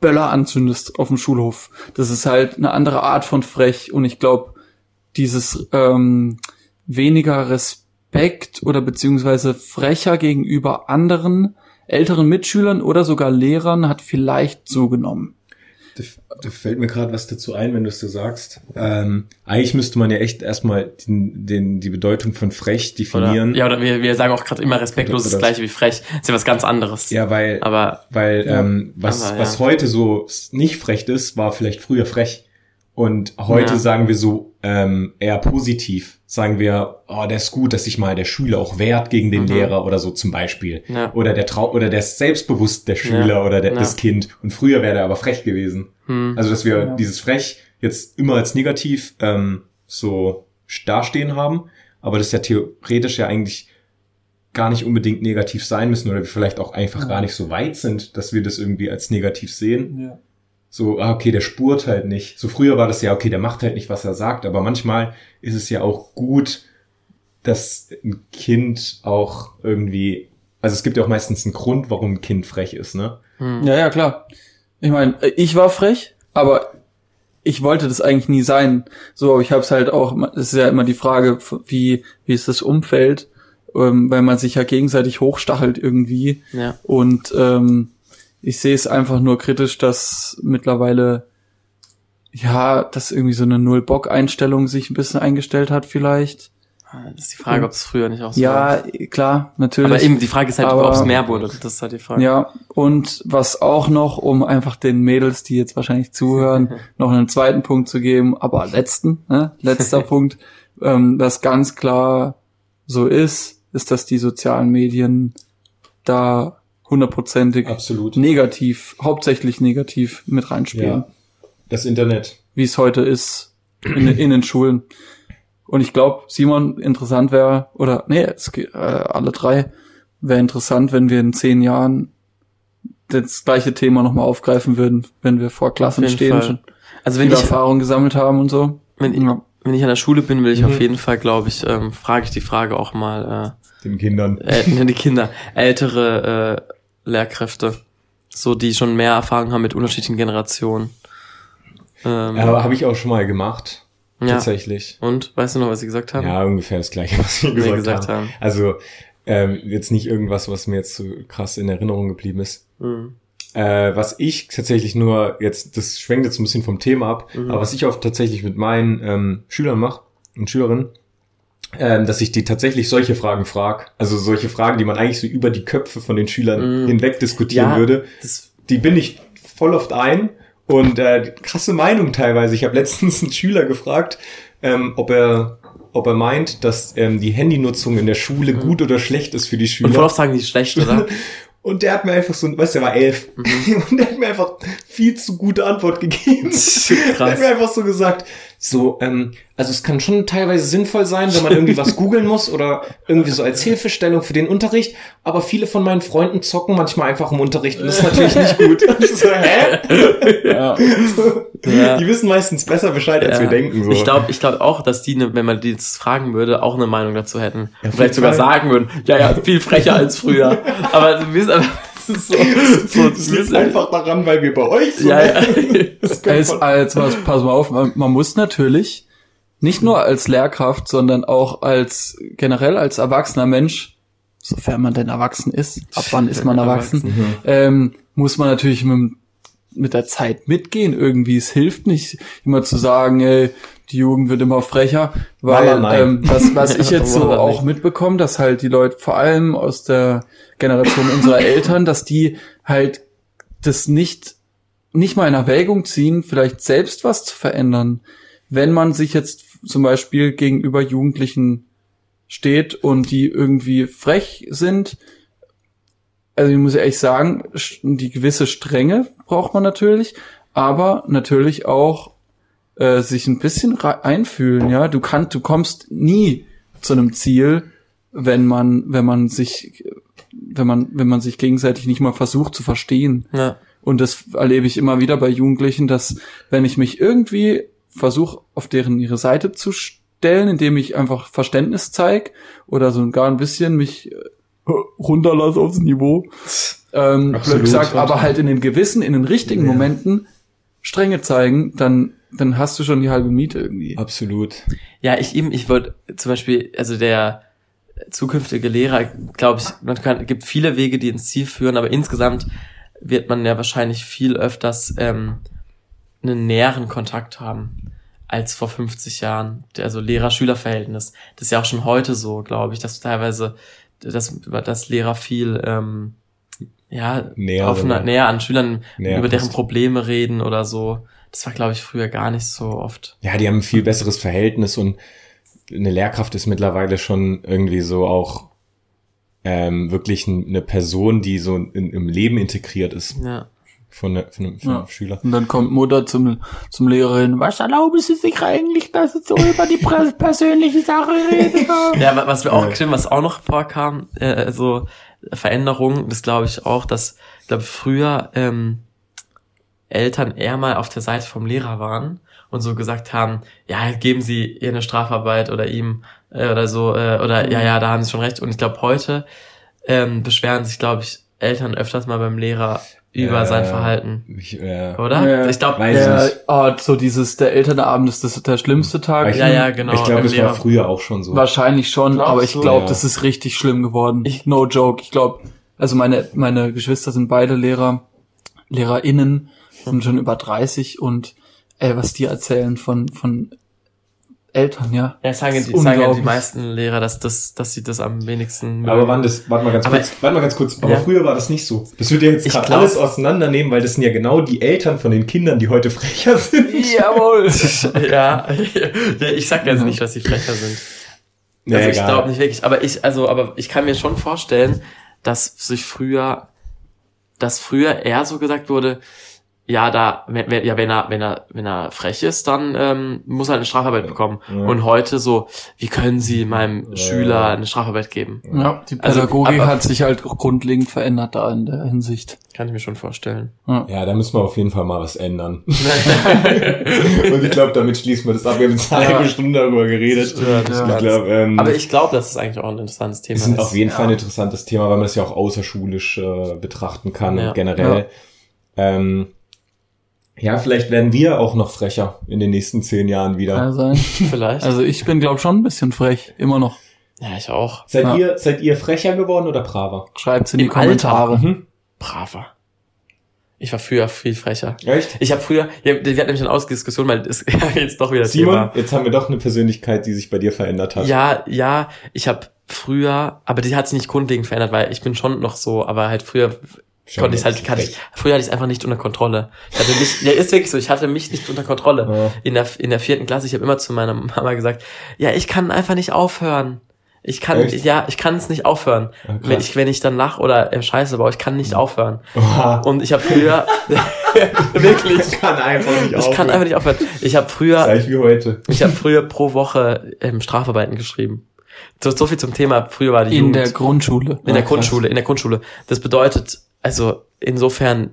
Böller anzündest auf dem Schulhof. Das ist halt eine andere Art von frech und ich glaube, dieses ähm, weniger Respekt oder beziehungsweise frecher gegenüber anderen älteren Mitschülern oder sogar Lehrern hat vielleicht zugenommen. Da, da fällt mir gerade was dazu ein, wenn du es so sagst. Ähm, eigentlich müsste man ja echt erstmal den, den, die Bedeutung von frech Oder, definieren. ja, oder wir, wir sagen auch gerade immer respektlos Oder- ist das oder- gleiche wie frech. Ist ja was ganz anderes. Ja, weil, Aber weil Ja. ähm, was, Aber, ja. was heute so nicht frech ist, war vielleicht früher frech. Und heute Ja. sagen wir so ähm, eher positiv. Sagen wir, oh, der ist gut, dass sich mal der Schüler auch wehrt gegen den Mhm. Lehrer oder so zum Beispiel. Ja. Oder der Trau oder der ist selbstbewusst der Schüler Ja. oder der, Ja. das Kind. Und früher wäre der aber frech gewesen. hm, Also dass wir Ja. dieses frech jetzt immer als negativ ähm, so dastehen haben, aber das ja theoretisch ja eigentlich gar nicht unbedingt negativ sein müssen oder wir vielleicht auch einfach Ja. gar nicht so weit sind, dass wir das irgendwie als negativ sehen. Ja. So, ah, okay, der spurt halt nicht. So früher war das ja, okay, der macht halt nicht, was er sagt, aber manchmal ist es ja auch gut, dass ein Kind auch irgendwie, also es gibt ja auch meistens einen Grund, warum ein Kind frech ist, ne? hm. Ja, ja, klar. Ich meine, ich war frech, aber ich wollte das eigentlich nie sein. So, aber ich habe es halt auch, es ist ja immer die Frage, wie, wie ist das Umfeld, ähm, weil man sich ja gegenseitig hochstachelt irgendwie. ja. Und ähm, ich sehe es einfach nur kritisch, dass mittlerweile ja, dass irgendwie so eine Null-Bock-Einstellung sich ein bisschen eingestellt hat vielleicht. Das ist die Frage, ob es früher nicht auch so Ja, war. klar, natürlich. Aber eben, die Frage ist halt, ob es mehr wurde. Das ist halt die Frage. Ja, und was auch noch, um einfach den Mädels, die jetzt wahrscheinlich zuhören, <laughs> noch einen zweiten Punkt zu geben, aber letzten, ne? letzter <laughs> Punkt, ähm, was ganz klar so ist, ist, dass die sozialen Medien da hundertprozentig Absolut. negativ, hauptsächlich negativ mit reinspielen, Ja. Das Internet. wie es heute ist in, in den Schulen. Und ich glaube, Simon, interessant wäre, oder nee, es, geht, äh, alle drei, wäre interessant, wenn wir in zehn Jahren das gleiche Thema nochmal aufgreifen würden, wenn wir vor Klassen stehen, Fall. schon Also wenn ich, Erfahrung gesammelt haben und so. wenn ich, Ja. wenn ich an der Schule bin, will ich Mhm. auf jeden Fall, glaube ich, ähm, frage ich die Frage auch mal, Den Kindern. äh, <laughs> äh, die Kinder, ältere äh, Lehrkräfte, so die schon mehr Erfahrung haben mit unterschiedlichen Generationen. Ähm, Aber habe ich auch schon mal gemacht. ja. Tatsächlich. Und weißt du noch, was sie gesagt haben? Ja, ungefähr das gleiche, <laughs> was Was gesagt, sie gesagt haben. haben. Also ähm, jetzt nicht irgendwas, was mir jetzt so krass in Erinnerung geblieben ist. Mhm. Äh, was ich tatsächlich nur jetzt, das schwenkt jetzt ein bisschen vom Thema ab, Mhm. aber was ich auch tatsächlich mit meinen ähm, Schülern mache und Schülerinnen, ähm, dass ich die tatsächlich solche Fragen frage. Also solche Fragen, die man eigentlich so über die Köpfe von den Schülern Mhm. hinweg diskutieren Ja. würde. Die bin ich voll oft ein und äh, krasse Meinung teilweise. Ich habe letztens einen Schüler gefragt, ähm, ob er ob er meint, dass ähm, die Handynutzung in der Schule gut oder schlecht ist für die Schüler. und voll oft sagen die schlecht, oder? <laughs> Und der hat mir einfach so, weißt du, der war elf. <laughs> Und der hat mir einfach viel zu gute Antwort gegeben. <laughs> Der hat mir einfach so gesagt, so, ähm, also es kann schon teilweise sinnvoll sein, wenn man <laughs> irgendwie was googeln muss oder irgendwie so als Hilfestellung für den Unterricht. Aber viele von meinen Freunden zocken manchmal einfach im Unterricht und das ist natürlich nicht gut. <laughs> <laughs> So, hä? Ja. Ja. Die wissen meistens besser Bescheid, als Ja. wir denken. So. Ich glaube ich glaub auch, dass die, ne, wenn man die jetzt fragen würde, auch eine Meinung dazu hätten. Vielleicht sogar sagen würden, ja, ja, viel frecher als früher. Aber du bist einfach <laughs> so, so, das liegt einfach daran, weil wir bei euch so ja, ja. Als, als was, pass mal auf, man, man muss natürlich nicht nur als Lehrkraft, sondern auch als generell als erwachsener Mensch, sofern man denn erwachsen ist, ab wann ist man erwachsen, ähm, muss man natürlich mit, mit der Zeit mitgehen irgendwie. Es hilft nicht immer zu sagen, ey, die Jugend wird immer frecher, weil nein. ähm, was, was ich jetzt <laughs> so auch mitbekomme, dass halt die Leute, vor allem aus der Generation unserer Eltern, dass die halt das nicht nicht mal in Erwägung ziehen, vielleicht selbst was zu verändern. Wenn man sich jetzt zum Beispiel gegenüber Jugendlichen steht und die irgendwie frech sind, also ich muss ehrlich sagen, die gewisse Strenge braucht man natürlich, aber natürlich auch äh, sich ein bisschen einfühlen, ja. Du kannst, du kommst nie zu einem Ziel, wenn man, wenn man sich, wenn man, wenn man sich gegenseitig nicht mal versucht zu verstehen. Ja. Und das erlebe ich immer wieder bei Jugendlichen, dass wenn ich mich irgendwie versuche, auf deren ihre Seite zu stellen, indem ich einfach Verständnis zeige oder so gar ein bisschen mich äh, runterlasse aufs Niveau, ähm, blöd gesagt, aber halt in den gewissen, in den richtigen ja. Momenten Strenge zeigen, dann dann hast du schon die halbe Miete irgendwie. Absolut. Ja, ich ihm, ich würde zum Beispiel, also der zukünftige Lehrer, glaube ich, man kann, gibt viele Wege, die ins Ziel führen, aber insgesamt wird man ja wahrscheinlich viel öfters ähm, einen näheren Kontakt haben als vor 50 Jahren. Also Lehrer-Schüler-Verhältnis. Das ist ja auch schon heute so, glaube ich, dass teilweise, dass, dass Lehrer viel ähm, ja, näher, offener, näher an Schülern über deren Probleme reden oder so. Das war, glaube ich, früher gar nicht so oft. Ja, die haben ein viel besseres Verhältnis und eine Lehrkraft ist mittlerweile schon irgendwie so auch ähm, wirklich eine Person, die so in, im Leben integriert ist. Ja. Von, der, von, einem, von einem Schüler. Und dann kommt Mutter zum, zum Lehrerin, was erlauben Sie sich eigentlich, dass Sie so über die <laughs> persönliche Sache reden? ja, was wir auch, was auch noch vorkam, äh, so Veränderungen, das glaube ich auch, dass, ich glaube, früher ähm, Eltern eher mal auf der Seite vom Lehrer waren und so gesagt haben, ja, geben Sie ihr eine Strafarbeit oder ihm äh, oder so, äh, oder ja, ja, da haben Sie schon recht. Und ich glaube, heute ähm, beschweren sich, glaube ich, Eltern öfters mal beim Lehrer über äh, sein Verhalten. Ich, äh, Oder? Ja, ich glaube, ja, oh, so dieses, der Elternabend ist das der schlimmste Tag. Ich, ja, ja, genau. Ich glaube, das war früher auch schon so. Wahrscheinlich schon, Glaubst aber ich glaube, ja. das ist richtig schlimm geworden. Ich, no joke. Ich glaube, also meine, meine Geschwister sind beide Lehrer, LehrerInnen, sind schon über 30 und ey, was die erzählen von, von Eltern, ja. Ja, sagen, die, sagen ja die meisten Lehrer, dass, das, dass sie das am wenigsten mögen. Aber wann das, warte mal ganz aber, kurz, warte mal ganz kurz, aber ja. früher war das nicht so. Das wird ja jetzt gerade alles auseinandernehmen, weil das sind ja genau die Eltern von den Kindern, die heute frecher sind. Jawohl. <laughs> ja, ja, ich sag jetzt nicht, dass sie frecher sind. Also ja, ich glaube nicht wirklich, aber ich, also, aber ich kann mir schon vorstellen, dass sich früher, dass früher eher so gesagt wurde, ja, da, wenn, ja, wenn er, wenn er, wenn er frech ist, dann ähm, muss er eine Strafarbeit bekommen. Ja. Und heute so, wie können Sie meinem ja. Schüler eine Strafarbeit geben? Ja, die also, Pädagogik also, hat sich halt grundlegend verändert da in der Hinsicht. Kann ich mir schon vorstellen. Ja, ja da müssen wir auf jeden Fall mal was ändern. <laughs> <laughs> Und ich glaube, damit schließen wir das ab. Wir haben jetzt eine halbe Stunde darüber geredet. Ja, ich glaub, ähm, Aber ich glaube, das ist eigentlich auch ein interessantes Thema. Das ist auf jeden Fall ein interessantes Thema, weil man es ja auch außerschulisch äh, betrachten kann und generell. Ähm, ja, vielleicht werden wir auch noch frecher in den nächsten zehn Jahren wieder. Kann sein. <laughs> Vielleicht. Also ich bin, glaube schon ein bisschen frech, immer noch. Ja, ich auch. Seid ja. ihr, seid ihr frecher geworden oder braver? Schreibt's in Im die Kommentare. Mhm. Braver. Ich war früher viel frecher. Echt? Ich habe früher, wir hatten nämlich eine Ausdiskussion, weil es <laughs> jetzt doch wieder Simon, Thema. jetzt haben wir doch eine Persönlichkeit, die sich bei dir verändert hat. Ja, ja, ich habe früher, aber die hat sich nicht grundlegend verändert, weil ich bin schon noch so, aber halt früher Schon konnte ich halt, kann ich, früher hatte ich es einfach nicht unter Kontrolle. Ich hatte mich, ja, ist wirklich so, ich hatte mich nicht unter Kontrolle. Ja. In der, in der vierten Klasse, ich habe immer zu meiner Mama gesagt, ja, ich kann einfach nicht aufhören. Ich kann, Echt? ja, ich kann es nicht aufhören. Ja, wenn ich, wenn ich dann lach oder äh, scheiße baue, ich kann nicht aufhören. Oha. Und ich habe früher, <laughs> wirklich. Ich kann einfach nicht aufhören. Ich kann einfach nicht aufhören. Ich habe früher, Gleich wie heute. ich habe früher pro Woche ähm, Strafarbeiten geschrieben. So, so viel zum Thema. Früher war die In Jugend, der Grundschule. In der Grundschule, in der Grundschule. Das bedeutet, also insofern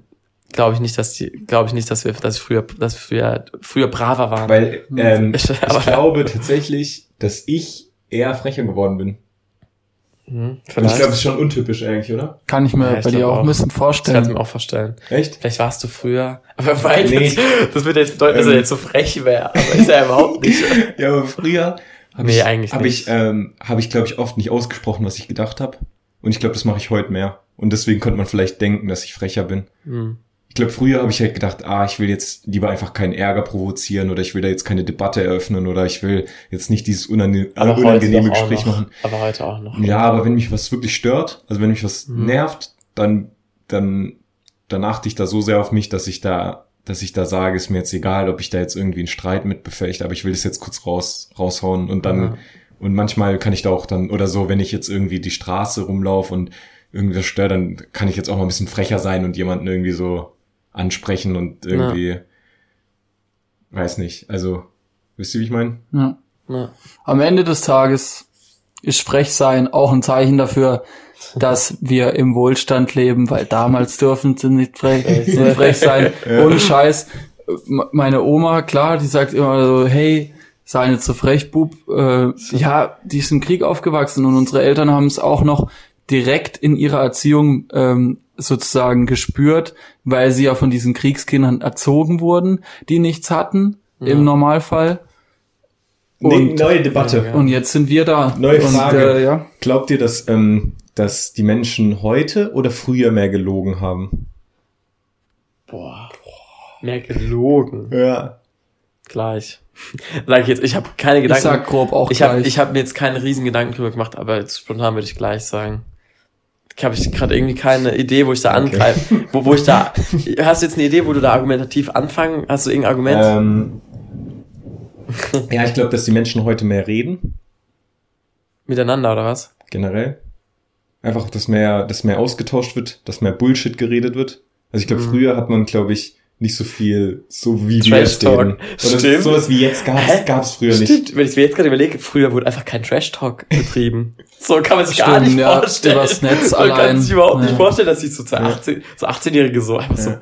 glaube ich nicht, dass die, glaube ich nicht, dass wir, dass ich früher, dass wir früher braver waren. Weil ähm, ich, ich glaube tatsächlich, dass ich eher frecher geworden bin. Hm, ich glaube, das ist schon untypisch eigentlich, oder? Kann ich mir ja, ich bei dir auch ein bisschen vorstellen. Das kann ich mir auch vorstellen. Echt? Vielleicht warst du früher. Aber weil nee. jetzt, das würde jetzt bedeuten, dass er ähm. jetzt so frech wäre. Aber ist er überhaupt nicht. <laughs> ja, aber früher habe nee, ich, eigentlich hab ich, ähm, hab ich glaube ich, oft nicht ausgesprochen, was ich gedacht habe. Und ich glaube, das mache ich heute mehr. Und deswegen könnte man vielleicht denken, dass ich frecher bin. Mhm. Ich glaube, früher habe ich halt gedacht, ah, ich will jetzt lieber einfach keinen Ärger provozieren oder ich will da jetzt keine Debatte eröffnen oder ich will jetzt nicht dieses unange aber unangenehme Gespräch machen. Aber heute auch noch. Ja, aber wenn mich was wirklich stört, also wenn mich was mhm. nervt, dann, dann, dann achte ich da so sehr auf mich, dass ich da, dass ich da sage, ist mir jetzt egal, ob ich da jetzt irgendwie einen Streit mit befechte, aber ich will das jetzt kurz raus, raushauen und dann, ja. und manchmal kann ich da auch dann, oder so, wenn ich jetzt irgendwie die Straße rumlaufe und irgendwas stört, dann kann ich jetzt auch mal ein bisschen frecher sein und jemanden irgendwie so ansprechen und irgendwie, ja. weiß nicht. Also, wisst ihr, wie ich meine? Ja. Ja. Am Ende des Tages ist Frechsein auch ein Zeichen dafür, dass wir im Wohlstand leben, weil damals dürfen sie nicht frech, nicht frech sein. <laughs> Ohne Scheiß. Meine Oma, klar, die sagt immer so, hey, sei nicht so frech, Bub. Äh, ja, die ist im Krieg aufgewachsen und unsere Eltern haben es auch noch direkt in ihrer Erziehung ähm, sozusagen gespürt, weil sie ja von diesen Kriegskindern erzogen wurden, die nichts hatten im Normalfall. Nee, Und- neue Debatte. Ja. Und jetzt sind wir da. Neue und, Frage. Äh, ja. Glaubt ihr, dass, ähm, dass die Menschen heute oder früher mehr gelogen haben? Boah. Mehr gelogen. Ja. Gleich. <laughs> Sag ich jetzt, ich habe keine Ich Gedanken. sag grob auch ich habe gleich. ich hab mir jetzt keine riesen Gedanken drüber gemacht, aber jetzt spontan würde ich gleich sagen. Ich habe ich gerade irgendwie keine Idee, wo ich da Okay. angreife. Wo, wo ich da. <laughs> Hast du jetzt eine Idee, wo du da argumentativ anfangen? Hast du irgendein Argument? Ähm, ja, ich glaube, dass die Menschen heute mehr reden, Miteinander oder was? generell. Einfach, dass mehr, dass mehr ausgetauscht wird, dass mehr Bullshit geredet wird. Also ich glaube, Mhm. früher hat man, glaube ich, nicht so viel, so wie wir Trash jetzt Talk. reden. Oder Stimmt. sowas wie jetzt gab's, gab's früher nicht. Stimmt, wenn ich mir jetzt gerade überlege, früher wurde einfach kein Trash-Talk betrieben. So kann man sich gar Stimmt, nicht ja, vorstellen. übers Netz man allein. kann sich überhaupt nicht Ja. vorstellen, dass sich so, zwei 18, so 18-Jährige so einfach so, Ja.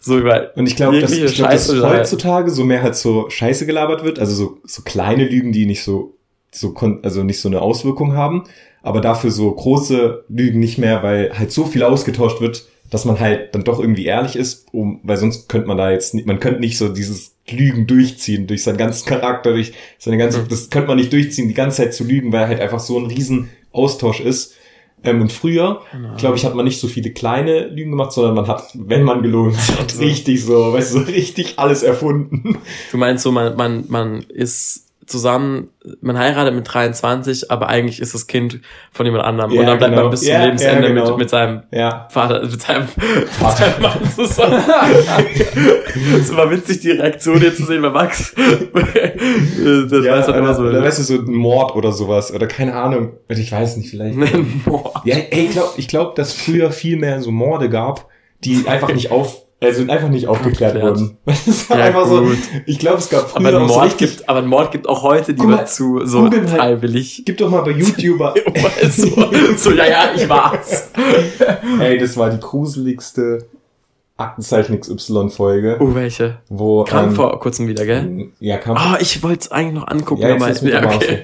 so über Und ich glaube, dass, ich glaub, dass heutzutage so mehr halt so Scheiße gelabert wird, also so, so kleine Lügen, die nicht so, so, also nicht so eine Auswirkung haben, aber dafür so große Lügen nicht mehr, weil halt so viel ausgetauscht wird, dass man halt dann doch irgendwie ehrlich ist, um, weil sonst könnte man da jetzt nicht, man könnte nicht so dieses Lügen durchziehen, durch seinen ganzen Charakter, durch seine ganze, Mhm. das könnte man nicht durchziehen, die ganze Zeit zu lügen, weil halt einfach so ein riesen Austausch ist. Ähm, und früher, glaube ich, hat man nicht so viele kleine Lügen gemacht, sondern man hat, wenn man gelogen hat, richtig so, weißt du, so richtig alles erfunden. Du meinst so, man, man, man ist zusammen, man heiratet mit 23, aber eigentlich ist das Kind von jemand anderem. Ja, und dann bleibt genau. man bis zum Ja, Lebensende ja, genau. mit, mit seinem. Vater, mit seinem, <laughs> mit seinem Mann zusammen. <laughs> Es war witzig, die Reaktion jetzt zu sehen bei Max. <laughs> das ja weiß man immer so. oder, weißt du, so ein Mord oder sowas, oder keine Ahnung, ich weiß nicht, vielleicht. Boah. Ja, ey, ich glaube, ich glaub, dass früher viel mehr so Morde gab, die einfach nicht auf, also einfach nicht aufgeklärt Aufgeklärt. wurden. <laughs> Das war Ja, einfach so, gut. ich glaube, es gab Aber früher ein auch so Mord gibt, aber ein Mord gibt auch heute lieber mal, zu, so googeln halt- freiwillig. gib doch mal bei YouTuber, <laughs> so, so, ja, ja, ich war's. <laughs> ey, das war die gruseligste Aktenzeichen XY-Folge, Oh, welche? wo, Kam ähm, vor kurzem wieder, gell? ja, kam Ah, ich wollte es eigentlich noch angucken, Ja, jetzt aber ist ja, okay.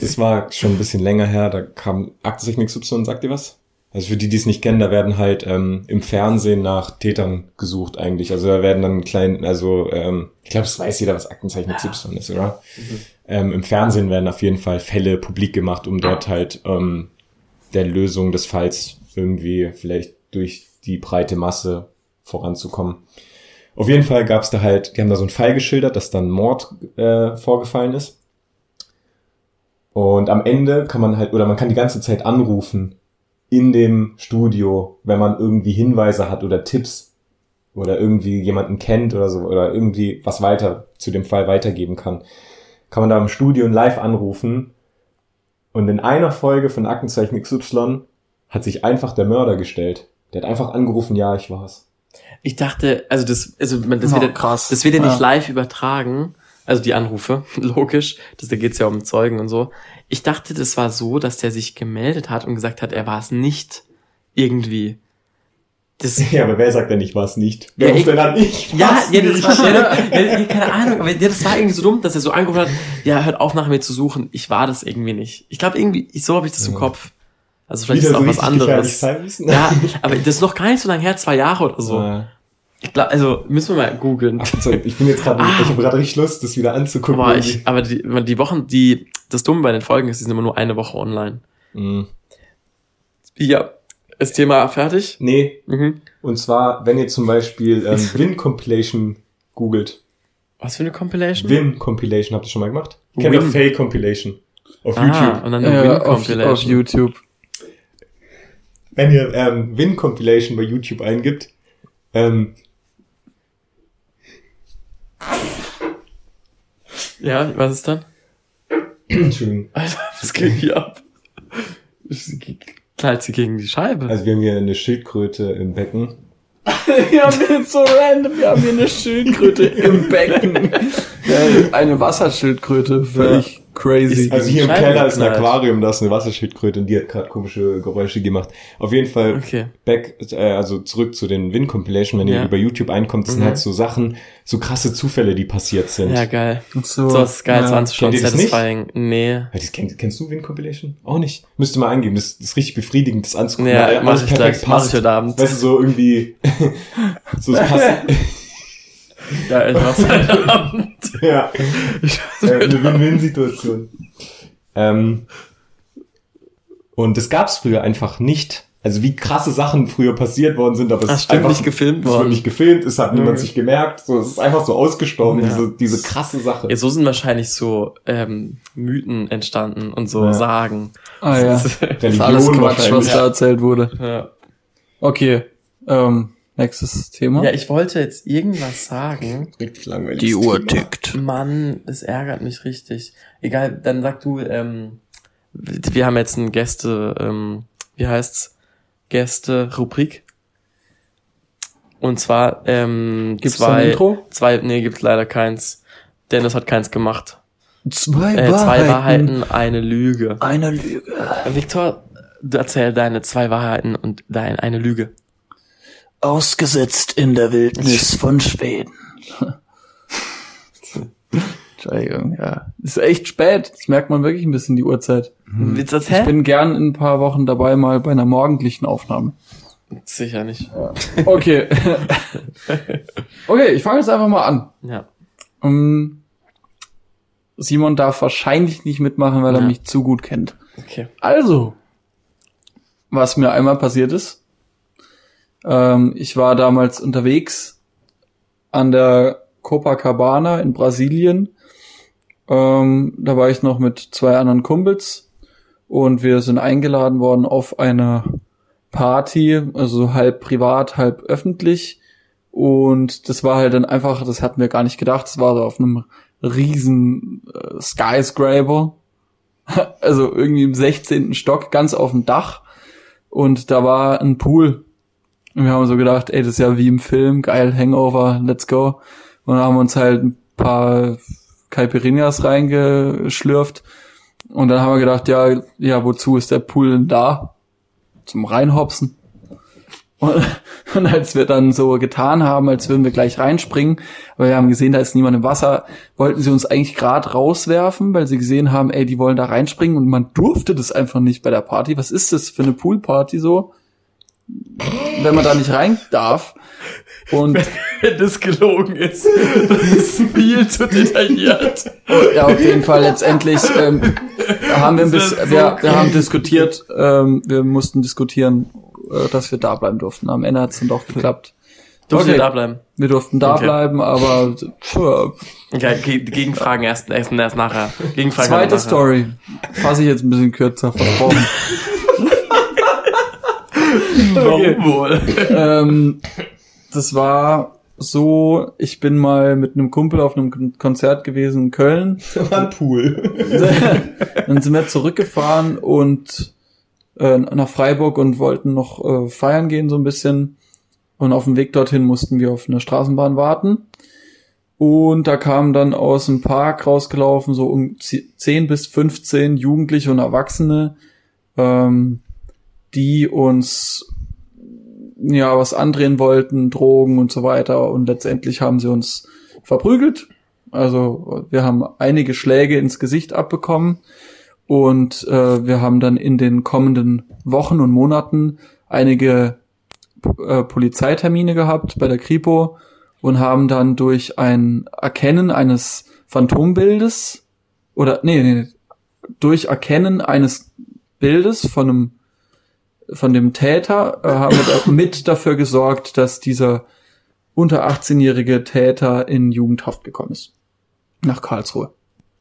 Das war schon ein bisschen länger her, da kam Aktenzeichen XY, sagt ihr was? Also für die, die es nicht kennen, da werden halt ähm, im Fernsehen nach Tätern gesucht eigentlich. Also da werden dann klein, also ähm, ich glaube, es weiß jeder, was Aktenzeichen XY ist, oder? Ähm, Im Fernsehen werden auf jeden Fall Fälle publik gemacht, um dort halt ähm, der Lösung des Falls irgendwie vielleicht durch die breite Masse voranzukommen. Auf jeden Fall gab es da halt, die haben da so einen Fall geschildert, dass dann Mord äh, vorgefallen ist. Und am Ende kann man halt, oder man kann die ganze Zeit anrufen in dem Studio, wenn man irgendwie Hinweise hat oder Tipps oder irgendwie jemanden kennt oder so, oder irgendwie was weiter zu dem Fall weitergeben kann. Kann man da im Studio live anrufen. Und in einer Folge von Aktenzeichen XY hat sich einfach der Mörder gestellt. Der hat einfach angerufen, ja, ich war's. Ich dachte, also das, also man, das, Oh, wird, ja- krass. das wird ja nicht Ja. live übertragen. Also die Anrufe, <laughs> logisch. Das, da geht's ja um Zeugen und so. Ich dachte, das war so, dass der sich gemeldet hat und gesagt hat, er war es nicht. Irgendwie. Das, <laughs> Ja, aber wer sagt denn, ich war's nicht? Wer Ja, ruft denn an? Ich ja, ja, das nicht. war, ja, <laughs> ja, ja, keine Ahnung, aber ja, das war irgendwie so dumm, dass er so angerufen hat, ja, hört auf nach mir zu suchen. Ich war das irgendwie nicht. Ich glaube irgendwie, so habe ich das im Ja. Kopf. Also vielleicht Wieder ist es auch so was anderes. Ja, aber das ist noch gar nicht so lange her, zwei Jahre oder so. Äh, Ich glaube, also müssen wir mal googeln. Ich bin jetzt gerade, <laughs> Ah. ich habe gerade richtig Lust, das wieder anzugucken. Aber ich, aber die, die Wochen, die, das Dumme bei den Folgen ist, die sind immer nur eine Woche online. Mhm. Ja, ist Thema fertig? Nee, Mhm. und zwar, wenn ihr zum Beispiel ähm, <laughs> Win Compilation googelt. Was für eine Compilation? Win Compilation, habt ihr schon mal gemacht? Ich kenne doch Fail Compilation. Auf ah, YouTube. und dann eine Ja, Win auf, auf Compilation. YouTube. Wenn ihr ähm, Win Compilation bei YouTube eingibt, ähm, Ja, was ist dann? Entschuldigung. Alter, was geht hier ab? Knallt sie gegen die Scheibe. Also wir haben hier eine Schildkröte im Becken. <laughs> wir haben jetzt so random, wir haben hier eine Schildkröte im Becken. <laughs> Äh, eine Wasserschildkröte, völlig crazy. Also hier im Keller ist ein geknallt. Aquarium, da ist eine Wasserschildkröte und die hat gerade komische Geräusche gemacht. Auf jeden Fall Okay. back, äh, also zurück zu den Win Compilation, wenn ihr Ja. über YouTube einkommt, das sind Mhm. halt so Sachen, so krasse Zufälle, die passiert sind. Ja, geil. so, So, das ist geil, ja. 20 Stunden Kennt ihr das nicht? satisfying. Nee. Ja, das kenn, kennst du Win Compilation? Auch nicht. Müsste mal eingeben, das, das ist richtig befriedigend, das anzugucken. Ja, weil mach ich gleich. Mach ich heute Abend. Weißt du, so irgendwie, <laughs> so es passt. <laughs> Ja, ich mach's heute <laughs> Abend. ja. äh, eine Win-Win-Situation. Ähm, und das gab's früher einfach nicht. Also wie krasse Sachen früher passiert worden sind, aber es Ach, ist einfach nicht gefilmt Es wird worden. nicht gefilmt, es hat niemand Mhm. sich gemerkt. So, es ist einfach so ausgestorben, Ja. diese, diese krasse Sache. Ja, so sind wahrscheinlich so ähm, Mythen entstanden und so Ja. Sagen. Ah ja, <laughs> Das das ist- ist Religion alles Quatsch, was da erzählt wurde. ja. Okay, ähm, nächstes Thema. ja, ich wollte jetzt irgendwas sagen. Richtig langweilig. Die Uhr tickt. Mann, das ärgert mich richtig. Egal, dann sag du, ähm, wir haben jetzt ein Gäste, ähm, wie heißt's? Gäste-Rubrik. Und zwar, ähm, Gibt's da ein zwei, Intro? zwei, nee, gibt's leider keins. Dennis hat keins gemacht. Zwei, Äh, zwei Wahrheiten, eine Lüge. Eine Lüge. Victor, du erzähl deine zwei Wahrheiten und deine eine Lüge. Ausgesetzt in der Wildnis von Schweden. <laughs> Entschuldigung, ja. Ist echt spät. Das merkt man wirklich ein bisschen die Uhrzeit. Willst du Ich erzählen? bin gern in ein paar Wochen dabei, mal bei einer morgendlichen Aufnahme. Sicher nicht. Okay. <laughs> okay, ich fange jetzt einfach mal an. Ja. Um, Simon darf wahrscheinlich nicht mitmachen, weil er Ja. mich zu gut kennt. Okay. Also, was mir einmal passiert ist, ähm, ich war damals unterwegs an der Copacabana in Brasilien. Ähm, da war ich noch mit zwei anderen Kumpels und wir sind eingeladen worden auf eine Party, also halb privat, halb öffentlich. Und das war halt dann einfach, das hatten wir gar nicht gedacht, das war so auf einem riesen äh, Skyscraper. <laughs> Also irgendwie im 16. Stock, ganz auf dem Dach. Und da war ein Pool. Und wir haben so gedacht, ey, das ist ja wie im Film, geil, Hangover, let's go. Und dann haben wir uns halt ein paar Caipirinhas reingeschlürft. Und dann haben wir gedacht, ja, ja, wozu ist der Pool denn da? Zum Reinhopsen. Und, <laughs> und als wir dann so getan haben, als würden wir gleich reinspringen, aber wir haben gesehen, da ist niemand im Wasser, wollten sie uns eigentlich gerade rauswerfen, weil sie gesehen haben, ey, die wollen da reinspringen und man durfte das einfach nicht bei der Party. Was ist das für eine Poolparty so? Wenn man da nicht rein darf. Und Wenn das gelogen ist, das ist viel zu detailliert. ja, auf jeden Fall letztendlich ähm, haben wir, ein bisschen, ist wir, so wir haben diskutiert, ähm, wir mussten diskutieren, äh, dass wir da bleiben durften. Am Ende hat es dann doch geklappt. Durft Okay. ihr da bleiben? Wir durften da Okay. bleiben, aber pff, Okay, Ge- Gegenfragen erst, erst, erst nachher. Gegenfragen zweite nachher. Story. Fasse ich jetzt ein bisschen kürzer, versprochen. <laughs> Warum wohl? ähm, das war so, ich bin mal mit einem Kumpel auf einem Kon- Konzert gewesen in Köln. Da war ein Pool. <laughs> Dann sind wir zurückgefahren und äh, nach Freiburg und wollten noch äh, feiern gehen so ein bisschen. Und auf dem Weg dorthin mussten wir auf eine Straßenbahn warten. Und da kamen dann aus dem Park rausgelaufen, so um 10 bis 15 Jugendliche und Erwachsene, ähm, die uns ja was andrehen wollten, Drogen und so weiter. Und letztendlich haben sie uns verprügelt. Also wir haben einige Schläge ins Gesicht abbekommen. Und äh, wir haben dann in den kommenden Wochen und Monaten einige äh, Polizeitermine gehabt bei der Kripo und haben dann durch ein Erkennen eines Phantombildes oder nee, nee, durch Erkennen eines Bildes von einem von dem Täter äh, haben wir mit dafür gesorgt, dass dieser unter 18-jährige Täter in Jugendhaft gekommen ist. Nach Karlsruhe.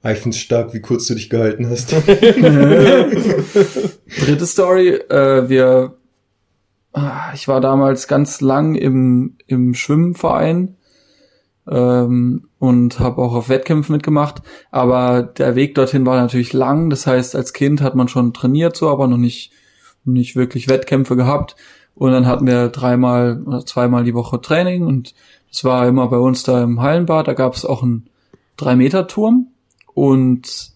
Ich find's stark, wie kurz du dich gehalten hast. <laughs> Dritte Story, äh, wir, ah, ich war damals ganz lang im, im Schwimmverein ähm, und habe auch auf Wettkämpfen mitgemacht, aber der Weg dorthin war natürlich lang, das heißt, als Kind hat man schon trainiert so, aber noch nicht, nicht wirklich Wettkämpfe gehabt Und dann hatten wir dreimal oder zweimal die Woche Training und das war immer bei uns da im Hallenbad. Da gab es auch einen Drei-Meter-Turm und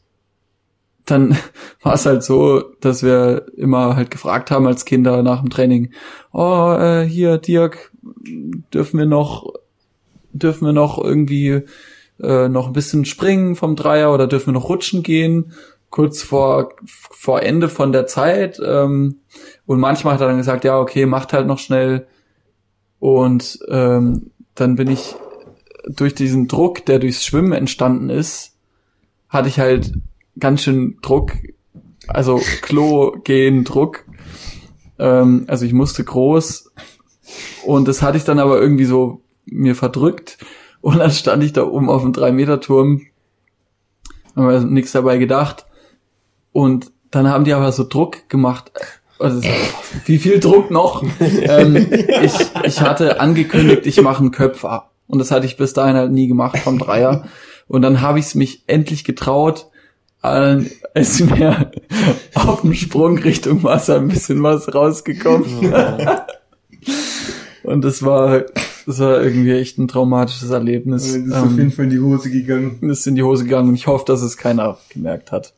dann <laughs> war es halt so, dass wir immer halt gefragt haben als Kinder nach dem Training, oh, äh, hier, Dirk, dürfen wir noch, dürfen wir noch irgendwie äh, noch ein bisschen springen vom Dreier oder dürfen wir noch rutschen gehen? Kurz vor, vor Ende von der Zeit. Ähm, und manchmal hat er dann gesagt, ja, okay, macht halt noch schnell. Und ähm, dann bin ich durch diesen Druck, der durchs Schwimmen entstanden ist, hatte ich halt ganz schön Druck, also Klo gehen Druck. Ähm, also ich musste groß und das hatte ich dann aber irgendwie so mir verdrückt und dann stand ich da oben auf dem 3-Meter-Turm, haben wir nichts dabei gedacht und dann haben die aber so Druck gemacht. Also, wie viel Druck noch? ähm, ich, ich hatte angekündigt, ich mache einen Köpfer. Und das hatte ich bis dahin halt nie gemacht vom Dreier. Und dann habe ich es mich endlich getraut, äh, ist mir auf dem Sprung Richtung Wasser ein bisschen was rausgekommen. Und das war, das war irgendwie echt ein traumatisches Erlebnis. Das ist auf jeden Fall in die Hose gegangen. Das ist in die Hose gegangen und ich hoffe, dass es keiner gemerkt hat.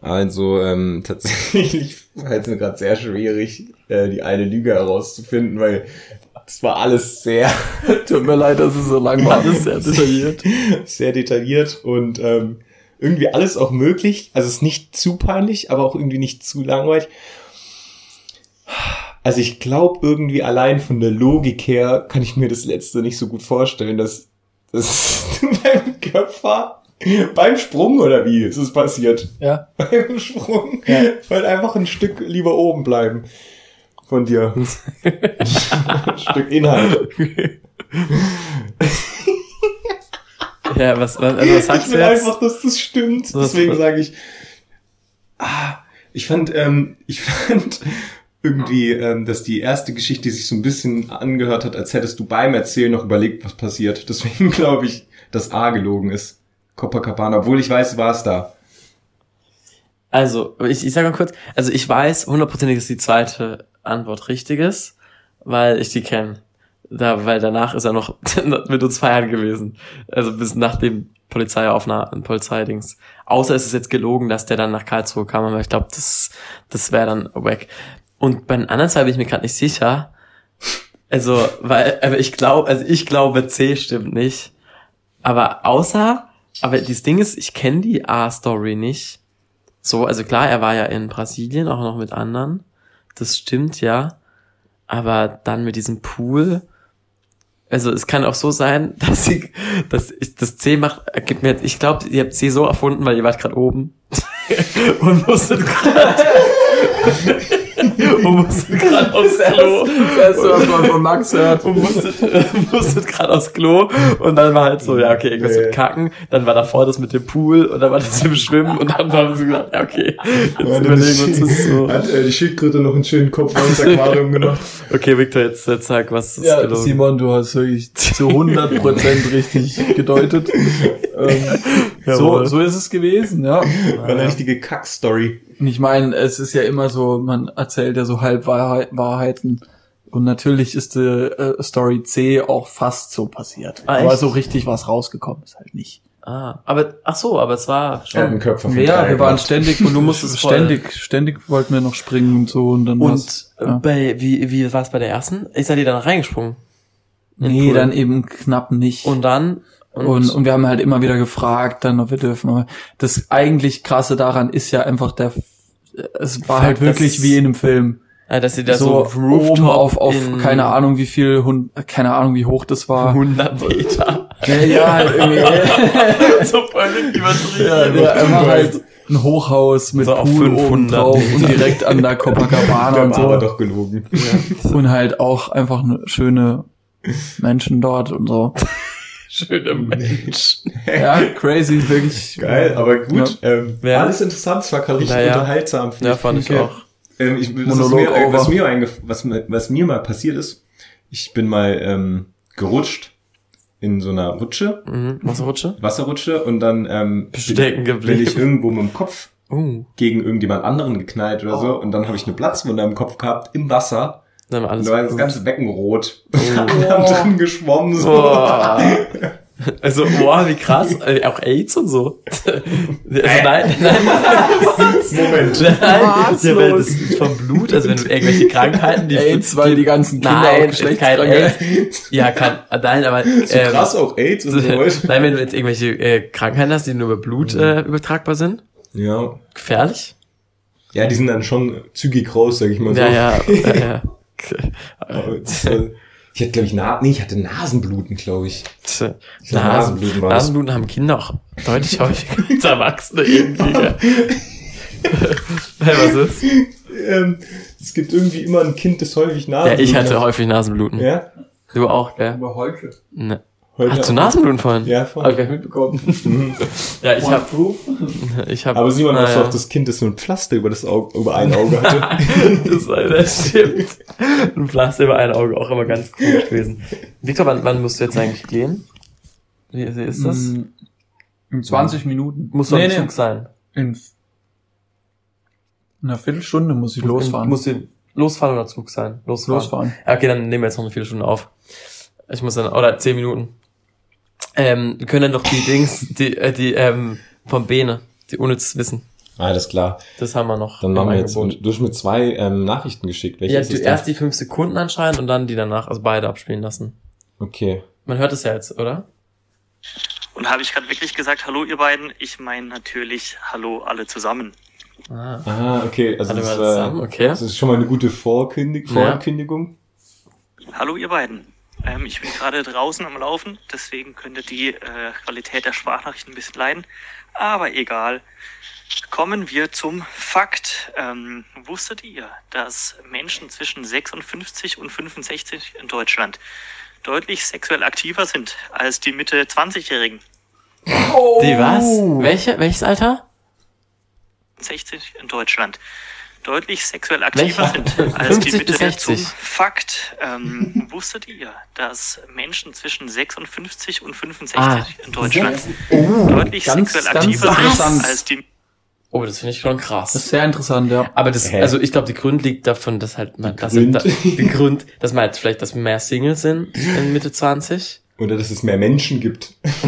Also ähm, <laughs> tatsächlich war es mir gerade sehr schwierig, äh, die eine Lüge herauszufinden, weil das war alles sehr, <laughs> Tut mir leid, dass es so lang war, ist <laughs> sehr detailliert. sehr detailliert und ähm, irgendwie alles auch möglich. Also es ist nicht zu peinlich, aber auch irgendwie nicht zu langweilig. Also ich glaube irgendwie allein von der Logik her kann ich mir das letzte nicht so gut vorstellen, dass das beim Köpfer <laughs> beim Sprung oder wie ist es passiert? Ja. <laughs> Beim Sprung, Ja. weil einfach ein Stück lieber oben bleiben von dir. <laughs> ein Stück Inhalt. Ja, was, was, also was sagst ich du will jetzt? einfach, dass das stimmt. Was- Deswegen sage ich, ah, ich fand, ähm, ich fand irgendwie, ähm, dass die erste Geschichte sich so ein bisschen angehört hat, als hättest du beim Erzählen noch überlegt, was passiert. Deswegen glaube ich, dass A gelogen ist. Copacabana, obwohl ich weiß, war es da. Also, ich, ich sage mal kurz, also ich weiß hundertprozentig, dass die zweite Antwort richtig ist, weil ich die kenne. Da, weil danach ist er noch <laughs> mit uns feiern gewesen. Also bis nach dem Polizeiaufnahme, Polizeidings. Außer es ist jetzt gelogen, dass der dann nach Karlsruhe kam, aber ich glaube, das, das wäre dann weg. Und bei den anderen zwei bin ich mir gerade nicht sicher. Also, weil, aber ich glaube, also ich glaube, C stimmt nicht. Aber außer, aber das Ding ist, ich kenne die A-Story nicht. So, also klar, er war ja in Brasilien, auch noch mit anderen. Das stimmt ja. Aber dann mit diesem Pool. Also es kann auch so sein, <laughs> dass sie, dass ich das C macht, gibt mir jetzt, ich glaube, ihr habt C so erfunden, weil ihr wart gerade oben <laughs> und musstet gerade und musstet <laughs> gerade aufs Klo Das erste, was man von Max hört. und musstet, musstet gerade aufs Klo und dann war halt so, ja, okay, irgendwas Nee. mit Kacken, dann war davor das mit dem Pool und dann war das im Schwimmen und dann haben sie gesagt, ja, okay, jetzt überlegen wir uns das so. Hat äh, die Schildkröte noch einen schönen Kopf ins Aquarium gemacht. <laughs> Okay, Victor, jetzt, jetzt sag, was ist Ja, gelogen. Simon, du hast wirklich zu 100% richtig gedeutet. <laughs> Ähm, so, so ist es gewesen, ja. War eine richtige Kack-Story. Und ich meine, es ist ja immer so, man erzählt ja so Halbwahrheiten. Und natürlich ist die äh, Story C auch fast so passiert. Ah, Aber so richtig was rausgekommen ist halt nicht. Ah, aber, ach so, aber es war schon. Köpfer von Ja, wir waren ständig Und du musstest <laughs> voll- ständig, ständig wollten wir noch springen und so und dann Und war's- äh, ja. bei, wie, wie war es bei der ersten? Ist er die dann reingesprungen? Nee, dann eben knapp nicht. Und dann? Und, und wir haben halt immer wieder gefragt, dann, ob wir dürfen. Das eigentlich krasse daran ist ja einfach der, es war halt wirklich wie in einem Film. äh, dass sie da so so, oben auf, auf in keine Ahnung wie viel, Hund, keine Ahnung wie hoch das war. 100 Meter. Ja, ja, irgendwie. <laughs> so völlig übertrieben. ja, ja, einfach halt ein Hochhaus mit So Pool oben 500 drauf und direkt an der Copacabana und haben aber so. doch gelogen. Und halt auch einfach ne, schöne Menschen dort und so. Schöne Menschen. <laughs> Ja, crazy, wirklich. Geil, aber gut. Ähm, Ja. Alles interessant, es war gerade richtig Naja. unterhaltsam. finde Ja, ich. fand ich auch. Ähm, ich, Monolog mir, äh, was, mir was, was mir mal passiert ist, ich bin mal ähm, gerutscht in so einer Rutsche, Mhm. Was Rutsche? Wasserrutsche und dann ähm, stecken bin ich irgendwo mit dem Kopf Uh, gegen irgendjemand anderen geknallt oder so und dann habe ich eine Platzwunde am Kopf gehabt im Wasser. Dann war alles da war das ganze Becken rot. Oh. <laughs> Wir haben drin geschwommen so. Boah. <laughs> Also, boah, wie krass. <laughs> Äh, Auch AIDS und so. Also, nein, nein, Moment. nein. Was Ja, weil das ist vom Blut, also wenn du irgendwelche Krankheiten, die... AIDS, weil die ganzen Kinder Nein, auch kein. AIDS. Ja, kann, nein, aber... So ähm, krass auch AIDS und so weiter. Nein, wenn du jetzt irgendwelche äh, Krankheiten hast, die nur über Blut äh, übertragbar sind, Ja. gefährlich. Ja, die sind dann schon zügig raus, sag ich mal so. Ja, ja, ja, ja. Das, äh, Ich hatte, glaube ich, Na nee, ich hatte Nasenbluten, glaube ich. Ich glaub, Nasenbluten. Nasenbluten haben Kinder auch deutlich häufiger <laughs> als Erwachsene irgendwie. <laughs> hey, was ist? Ähm, es gibt irgendwie immer ein Kind, das häufig Ja, Nasenbluten ich hatte hat. häufig Nasenbluten. Ja? Du auch, gell? Aber heute. Ne. Heute Hast du. Nasenbluten vorhin? Ja. Hab ich gar nicht mitbekommen. <laughs> ja, ich hab, <laughs> ich hab, Aber Simon, hast du naja. auch das Kind, das so ein Pflaster über das Auge, über ein Auge hatte? <laughs> das, das stimmt. Ein Pflaster über ein Auge, auch immer ganz cool gewesen. Victor, wann, wann musst du jetzt eigentlich gehen? Wie, wie ist das? Mm, In 20 Minuten. Muss doch im Zug sein. In, in einer Viertelstunde muss ich losfahren. Muss sie losfahren oder Zug sein? Losfahren. losfahren. Ja, okay, dann nehmen wir jetzt noch eine Viertelstunde auf. Ich muss dann, oder zehn Minuten. Ähm, wir können dann doch die Dings, die, äh, die, ähm, vom Bene, die unnützes Wissen. Alles klar. Das haben wir noch. Dann machen wir jetzt, Angebot. du hast mir zwei ähm, Nachrichten geschickt. Welche Ja, ist du erst die fünf Sekunden anscheinend und dann die danach, also beide abspielen lassen. Okay. Man hört es ja jetzt, oder? Und habe ich gerade wirklich gesagt, hallo ihr beiden? Ich meine natürlich, hallo alle zusammen. Ah. Ah, okay. Also Alle das, mal zusammen, äh, okay. das ist schon mal eine gute Vorkündig Ja. Vorankündigung. Hallo ihr beiden. Ähm, ich bin gerade draußen am Laufen, deswegen könnte die äh, Qualität der Sprachnachrichten ein bisschen leiden. Aber egal. Kommen wir zum Fakt. Ähm, wusstet ihr, dass Menschen zwischen 56 und 65 in Deutschland deutlich sexuell aktiver sind als die Mitte 20-Jährigen? Die was? Welche? Welches Alter? 60 in Deutschland deutlich sexuell aktiver Welcher? sind als die 50 Mitte der 60. Zum Fakt. Ähm, <laughs> wusstet ihr, dass Menschen zwischen 56 und 65 Ah, in Deutschland Oh, deutlich ganz- sexuell ganz aktiver sind als die Oh, das finde ich schon krass. Das ist sehr interessant, ja. Aber das, Hä? also ich glaube, die Grund liegt davon, dass halt man, dass Grund? da, die Grund, dass man jetzt vielleicht, dass mehr Singles sind in Mitte 20. Oder dass es mehr Menschen gibt. <laughs>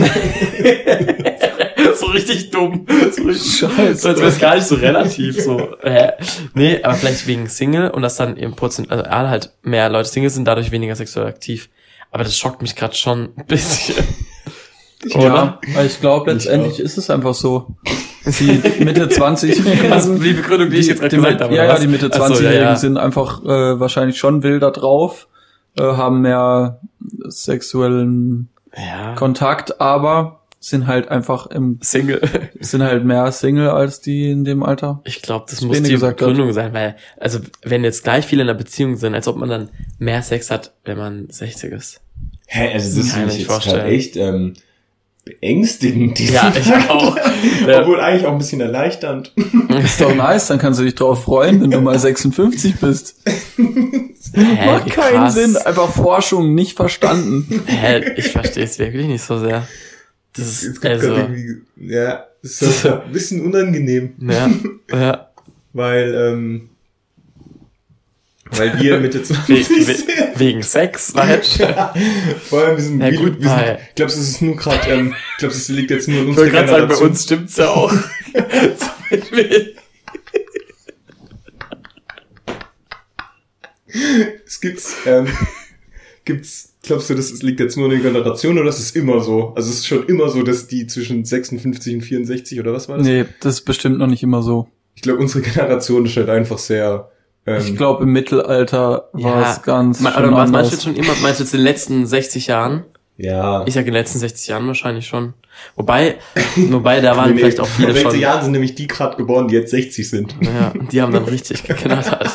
so richtig dumm. <laughs> So richtig Scheiße. So, als wäre es gar nicht so relativ so. Hä? Nee, aber vielleicht wegen Single und dass dann im Prozentual halt mehr Leute Single sind, dadurch weniger sexuell aktiv. Aber das schockt mich gerade schon ein bisschen. Ja, weil ich glaube, letztendlich ist es einfach so. Die Mitte 20 <laughs> Also die Begründung, die, ich jetzt gerade die, gesagt habe. Ja, oder ja, die Mitte Ach so, 20-Jährigen ja, ja. sind einfach äh, wahrscheinlich schon wilder drauf, äh, haben mehr sexuellen Ja. Kontakt, aber sind halt einfach im Single. <laughs> sind halt mehr Single als die in dem Alter. Ich glaube, das Was muss die gesagt hat. Begründung sein, weil, also wenn jetzt gleich viele in einer Beziehung sind, als ob man dann mehr Sex hat, wenn man 60 ist. Hä, also das Kann finde ich mir vorstellen. echt ähm, beängstigend. diesen Ja, ich Fakt. auch. <laughs> Ja. Obwohl eigentlich auch ein bisschen erleichternd. <laughs> Ist doch nice, dann kannst du dich drauf freuen, wenn du mal 56 bist. Hä, Macht keinen krass. Sinn, einfach Forschung nicht verstanden. Hä, ich verstehe es wirklich nicht so sehr. Das Es ist, also, irgendwie, ja, ist halt ein bisschen unangenehm, ja, ja. <laughs> weil, ähm, weil wir Mitte 20 We sind. we wegen Sex, <laughs> weißt du? Vor allem, wir sind, Ja, gut, wir sind, ich glaube, es ist nur gerade, ähm, ich glaube, es liegt jetzt nur an Ich unserer wollte gerade sagen, bei uns stimmt's ja auch. <laughs> Es gibt's, ähm, gibt's, glaubst du, das ist- liegt jetzt nur an der Generation oder ist es immer so? Also es ist schon immer so, dass die zwischen 56 und 64 oder was war das? Nee, das ist bestimmt noch nicht immer so. Ich glaube, unsere Generation ist halt einfach sehr, ähm, Ich glaube, im Mittelalter war Ja, es ganz Man, schon oder was meinst du jetzt schon immer? Meinst du jetzt in den letzten 60 Jahren? ja. Ich sage in den letzten 60 Jahren wahrscheinlich schon. Wobei, <laughs> wobei da waren Nee, nee, vielleicht auch viele in welchen schon. Jahren sind nämlich die gerade geboren, die jetzt 60 sind. Ja, die haben dann richtig <laughs> geknattert.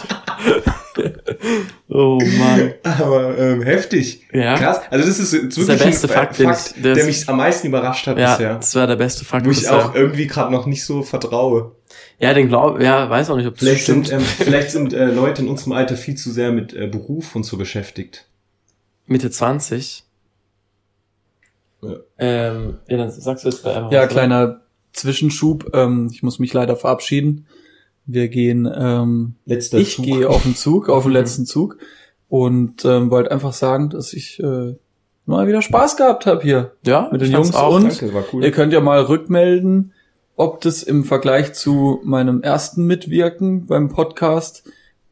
Oh Mann. <laughs> Aber ähm, heftig. Ja. Krass. Also das ist jetzt ist der wirklich beste ein Fakt, den Fakt ich- der das- mich am meisten überrascht hat Ja, bisher. das war der beste Fakt Wo ich bisher. auch irgendwie gerade noch nicht so vertraue. Ja, den glaub, ja, weiß auch nicht, ob das Vielleicht stimmt. sind, ähm, <laughs> vielleicht sind äh, Leute in unserem Alter viel zu sehr mit äh, Beruf und so beschäftigt. Mitte 20. Ja. Ähm, ja, dann sagst du jetzt einfach Ja, was, oder? kleiner Zwischenschub. Ähm, ich muss mich leider verabschieden. Wir gehen, ähm, Letzter ich Zug. gehe auf den Zug, auf den letzten Zug und ähm, wollte einfach sagen, dass ich äh, mal wieder Spaß gehabt habe hier Ja, mit den Jungs auch. und Danke, cool. ihr könnt ja mal rückmelden, ob das im Vergleich zu meinem ersten Mitwirken beim Podcast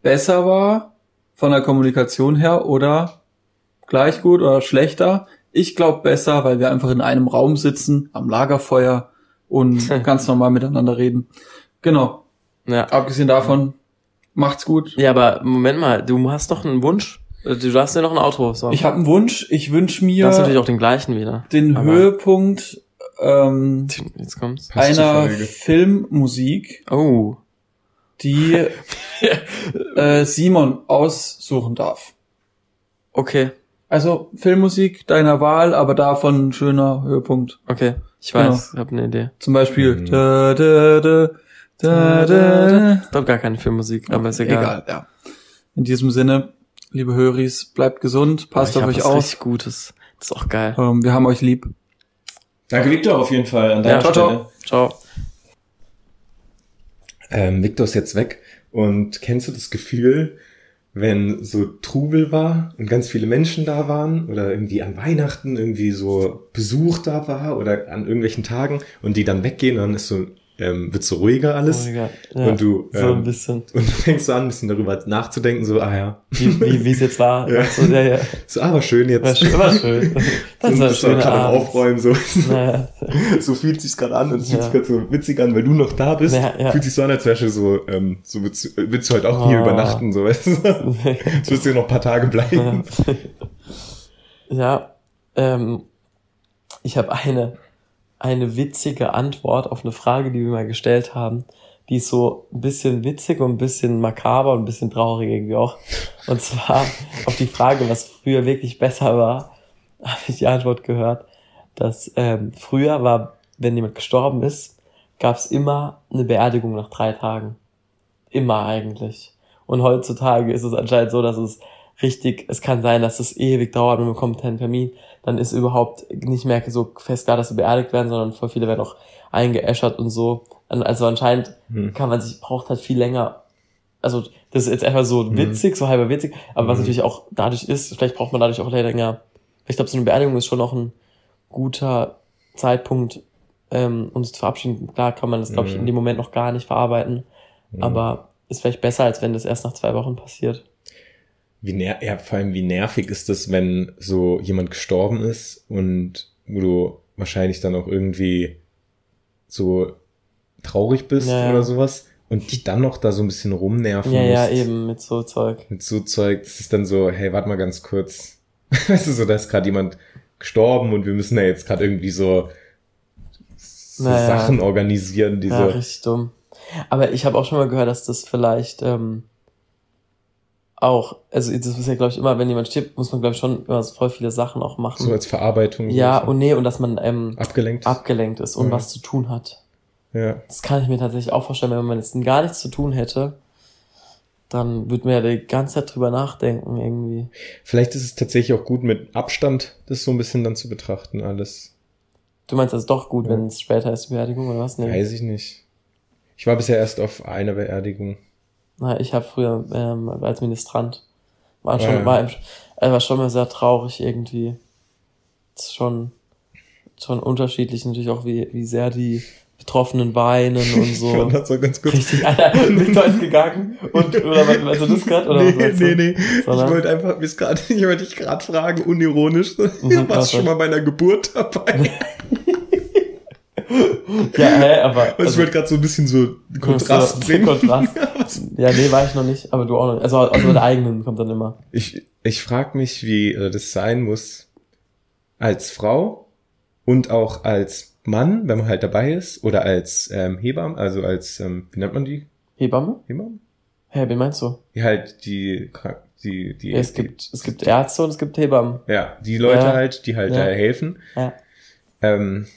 besser war von der Kommunikation her oder gleich gut oder schlechter. Ich glaube besser, weil wir einfach in einem Raum sitzen, am Lagerfeuer und <laughs> ganz normal miteinander reden. Genau. Ja. Abgesehen davon, macht's gut. ja, aber Moment mal, du hast doch einen Wunsch. Du hast ja noch ein Auto. So. Ich habe einen Wunsch. Ich wünsche du mir hast natürlich auch den gleichen wieder. den aber- Höhepunkt ähm, Jetzt kommt's. Einer. Filmmusik, Oh. die <laughs> äh, Simon aussuchen darf. Okay. Also Filmmusik deiner Wahl, aber davon ein schöner Höhepunkt. Okay. Ich Genau. weiß, ich habe eine Idee. Zum Beispiel Mhm. da, da, da, da, da, da. Ich glaube gar keine Filmmusik, aber ist egal. Egal, ja. In diesem Sinne, liebe Höris, bleibt gesund, passt Oh, auf euch was auf. richtig Gutes. Das ist auch geil. Ähm, wir haben euch lieb. Danke, Victor, auf jeden Fall an deiner Ja, ciao, Stelle. ciao. Ciao. Ähm, Victor ist jetzt weg. Und kennst du das Gefühl, wenn so Trubel war und ganz viele Menschen da waren oder irgendwie an Weihnachten irgendwie so Besuch da war oder an irgendwelchen Tagen und die dann weggehen, dann ist so, ähm, wird so ruhiger alles. Oh, egal. Ja, Und du, so ähm, ein bisschen. <laughs> Und du fängst so an, ein bisschen darüber nachzudenken, so, ah ja, Wie wie es jetzt war. <laughs> Ja. So, ja, ja. so, ah, war schön jetzt. War schön. War schön. <laughs> Das war schön. gerade am Aufräumen, so. Naja. so fühlt sich's gerade an und es fühlt Ja. sich gerade so witzig an, weil du noch da bist. Ja, ja. Fühlt sich so an, als wärst du so, ähm, so willst, du- willst du heute auch hier Oh. übernachten, so, weißt du? So willst du hier noch ein paar Tage bleiben. Ja, ähm, ich habe eine, eine witzige Antwort auf eine Frage, die wir mal gestellt haben. Die ist so ein bisschen witzig und ein bisschen makaber und ein bisschen traurig irgendwie auch. Und zwar <laughs> auf die Frage, was früher wirklich besser war, <laughs> habe ich die Antwort gehört, dass ähm, früher war, wenn jemand gestorben ist, gab es immer eine Beerdigung nach drei Tagen. Immer eigentlich. Und heutzutage ist es anscheinend so, dass es richtig, es kann sein, dass es ewig dauert und man bekommt keinen Termin. Dann ist überhaupt nicht mehr so fest klar, dass sie beerdigt werden, sondern voll viele werden auch eingeäschert und so. Also anscheinend Hm. kann man sich, braucht halt viel länger. Also, das ist jetzt einfach so Mhm. witzig, so halber witzig, aber was Mhm. natürlich auch dadurch ist, vielleicht braucht man dadurch auch länger. Ich glaube, so eine Beerdigung ist schon noch ein guter Zeitpunkt, ähm, um sich zu verabschieden. Klar kann man das, glaube ich, in dem Moment noch gar nicht verarbeiten, Mhm. aber ist vielleicht besser, als wenn das erst nach zwei Wochen passiert. Wie ner ja, vor allem, wie nervig ist das, wenn so jemand gestorben ist und wo du wahrscheinlich dann auch irgendwie so traurig bist Ja, ja. oder sowas und dich dann noch da so ein bisschen rumnerven Ja, ja, musst. eben, mit so Zeug. Mit so Zeug, das ist dann so, hey, warte mal ganz kurz. <laughs> Weißt du, so, da ist gerade jemand gestorben und wir müssen da jetzt gerade irgendwie so, so Naja. Sachen organisieren, die Ja, so, richtig dumm. Aber ich habe auch schon mal gehört, dass das vielleicht ähm, auch, also das ist ja, glaube ich, immer, wenn jemand stirbt, muss man, glaube ich, schon immer so voll viele Sachen auch machen. so als Verarbeitung. ja, und nee, und dass man ähm, abgelenkt. abgelenkt ist und Ja. was zu tun hat. ja. Das kann ich mir tatsächlich auch vorstellen, wenn man jetzt gar nichts zu tun hätte, dann würde man ja die ganze Zeit drüber nachdenken irgendwie. Vielleicht ist es tatsächlich auch gut, mit Abstand das so ein bisschen dann zu betrachten, alles. Du meinst also doch gut, Ja. wenn es später ist, die Beerdigung oder was? Nee. Weiß ich nicht. Ich war bisher erst auf einer Beerdigung. Na, ich habe früher ähm, als Ministrant war schon, ja. war, im- äh, war schon mal sehr traurig irgendwie. Das ist schon, schon unterschiedlich natürlich auch, wie, wie sehr die Betroffenen weinen und <laughs> so. Und das so ganz kurz. <laughs> Richtig, Alter, Victor ist gegangen und, oder was, meinst du das gerade? Oder was nee, du? nee, nee. Sondern- Ich wollte einfach, mir ist gerade, ich wollte dich gerade fragen, unironisch. Mhm, <laughs> warst was schon mal bei einer Geburt dabei? <laughs> Ja, hä, aber. Also, ich wollte gerade so ein bisschen so Kontrast so, bringen. Kontrast. <laughs> Ja, nee, war ich noch nicht, aber du auch noch nicht. Also aus der eigenen kommt dann immer. Ich, ich frage mich, wie äh, das sein muss als Frau und auch als Mann, wenn man halt dabei ist, oder als ähm, Hebamme, also als, ähm, wie nennt man die? Hebamme? Hebamme? Hä, wen meinst du? Die halt die, die, die, Ja, es gibt, es gibt Ärzte und es gibt Hebammen. ja, die Leute Ja. halt, die halt Ja. da helfen. Ja. Ähm,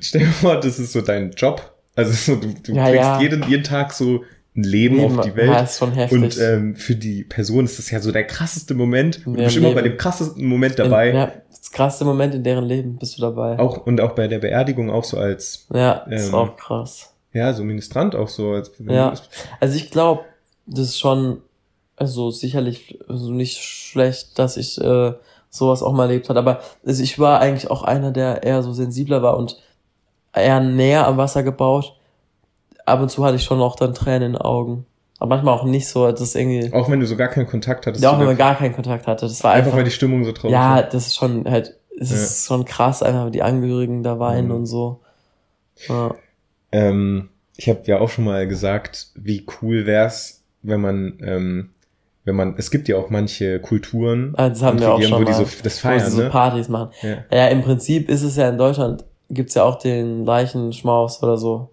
stell dir vor, das ist so dein Job. Also so, du, du Ja, kriegst ja. Jeden, jeden Tag so ein Leben auf die Welt. Ja, ist schon heftig. Und ähm, für die Person ist das ja so der krasseste Moment. Und du bist immer Leben. bei dem krassesten Moment dabei. Ja, das krasseste Moment in deren Leben bist du dabei. Auch, und auch bei der Beerdigung auch so als, ja, ist ähm, auch krass. ja, so Ministrant auch so. Als, Ja. Also ich glaube, das ist schon, also sicherlich also nicht schlecht, dass ich äh, sowas auch mal erlebt hat. Aber also ich war eigentlich auch einer, der eher so sensibler war und eher näher am Wasser gebaut. Ab und zu hatte ich schon auch dann Tränen in den Augen. Aber manchmal auch nicht so, das ist irgendwie, Auch wenn du so gar keinen Kontakt hattest. ja, auch wenn man gar keinen Kontakt hatte. Das war einfach, einfach, weil die Stimmung so traurig ja, war. das ist schon halt, es ist schon krass, einfach die Angehörigen da weinen Mhm. und so. Ja. Ähm, ich habe ja auch schon mal gesagt, wie cool wär's, wenn man, ähm, wenn man, es gibt ja auch manche Kulturen, Ah, das haben wir auch schon wo die so das wo feiern, sie so ne? Partys machen. Ja. Ja, im Prinzip ist es ja in Deutschland, gibt's ja auch den Leichenschmaus oder so.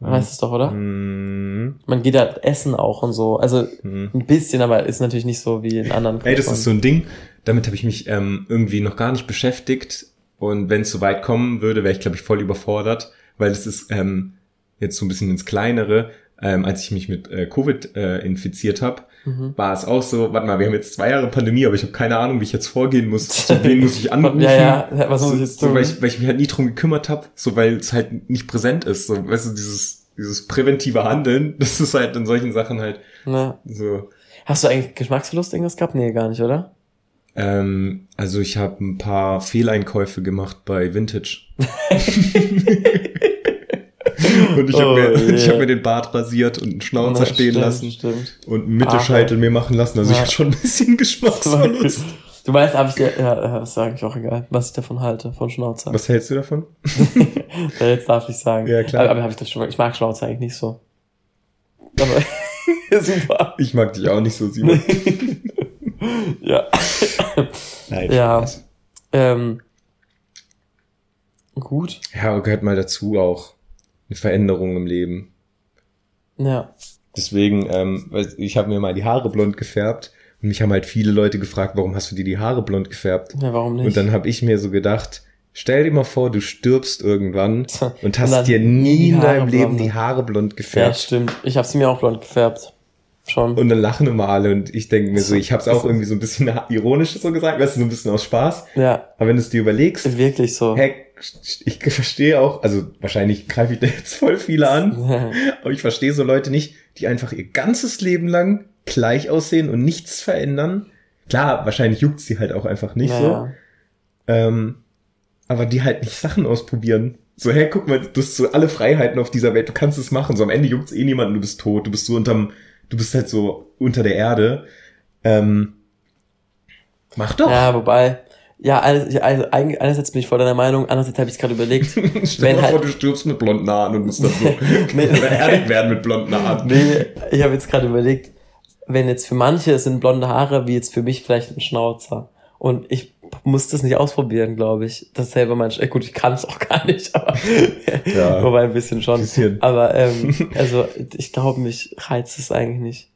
Mhm. Heißt es doch, oder? Mhm. Man geht da essen auch und so. Also Mhm. ein bisschen, aber ist natürlich nicht so wie in anderen Ey, das ist so ein Ding, damit habe ich mich ähm, irgendwie noch gar nicht beschäftigt. Und wenn es so weit kommen würde, wäre ich, glaube ich, voll überfordert, weil es ist ähm, jetzt so ein bisschen ins Kleinere. Ähm, als ich mich mit äh, Covid äh, infiziert habe, Mhm. war es auch so, warte mal, wir haben jetzt zwei Jahre Pandemie, aber ich habe keine Ahnung, wie ich jetzt vorgehen muss. <laughs> Zu wen muss ich anrufen? Ja, ja, was muss so, ich jetzt so, tun? weil, ich, weil ich mich halt nie drum gekümmert habe, so weil es halt nicht präsent ist. So, weißt du, dieses, dieses präventive Handeln, <laughs> das ist halt in solchen Sachen halt Ja. so. Hast du eigentlich Geschmacksverlust irgendwas gehabt? Nee, gar nicht, oder? Ähm, also ich habe ein paar Fehleinkäufe gemacht bei Vintage. <laughs> und ich habe Oh, mir, <laughs> ich hab mir den Bart rasiert und einen Schnauzer Na, stehen stimmt, lassen Stimmt. und einen Mittelscheitel mir machen lassen. Also ich Ja. hatte schon ein bisschen <laughs> Geschmacksverlust. Du weißt, hab ich dir, ja, ja, das ist eigentlich auch egal, was ich davon halte, von Schnauzer. Was hältst du davon? <laughs> Ja, jetzt darf ich sagen. Ja, klar. Aber, aber hab ich das schon mal, ich mag Schnauzer eigentlich nicht so. Aber, super. Ich mag dich auch nicht so, Simon. Ja. Nein, Ja. Ähm, gut. Ja, gehört mal dazu auch. Eine Veränderung im Leben. Ja. Deswegen, ähm, ich habe mir mal die Haare blond gefärbt und mich haben halt viele Leute gefragt, warum hast du dir die Haare blond gefärbt? Ja, warum nicht? Und dann habe ich mir so gedacht, stell dir mal vor, du stirbst irgendwann <laughs> und Und hast dann dir nie in deinem Leben blond. die Haare blond ja, gefärbt. stimmt. Ich habe sie mir auch blond gefärbt. Schon. und dann lachen immer alle und ich denke mir so, ich habe es auch <laughs> irgendwie so ein bisschen ironisch so gesagt, weißt du, so ein bisschen aus Spaß. ja, Aber wenn du es dir überlegst, wirklich so. hey, ich verstehe auch, also wahrscheinlich greife ich da jetzt voll viele an, <laughs> aber ich verstehe so Leute nicht, die einfach ihr ganzes Leben lang gleich aussehen und nichts verändern. Klar, wahrscheinlich juckt sie halt auch einfach nicht so. Naja. Ähm, aber die halt nicht Sachen ausprobieren. So, hey, guck mal, du hast so alle Freiheiten auf dieser Welt, du kannst es machen. So am Ende juckt's eh niemanden, du bist tot, du bist so unterm, du bist halt so unter der Erde. Ähm, mach doch. Ja, wobei, ja, ja, also, einerseits bin ich voll deiner Meinung, andererseits habe ich gerade überlegt, <laughs> Stell dir mal halt- vor, du stirbst mit blonden Haaren und musst dann so <laughs> Nee. <laughs> beerdigt werden mit blonden Haaren. nee, ich habe jetzt gerade überlegt, wenn jetzt für manche es sind blonde Haare, wie jetzt für mich vielleicht ein Schnauzer. Und ich muss das nicht ausprobieren, glaube ich. Das selber mein, äh, gut, ich kann es auch gar nicht, aber Ja. wobei ein bisschen schon. Bisschen. Aber ähm, also ich glaube, mich reizt es eigentlich nicht,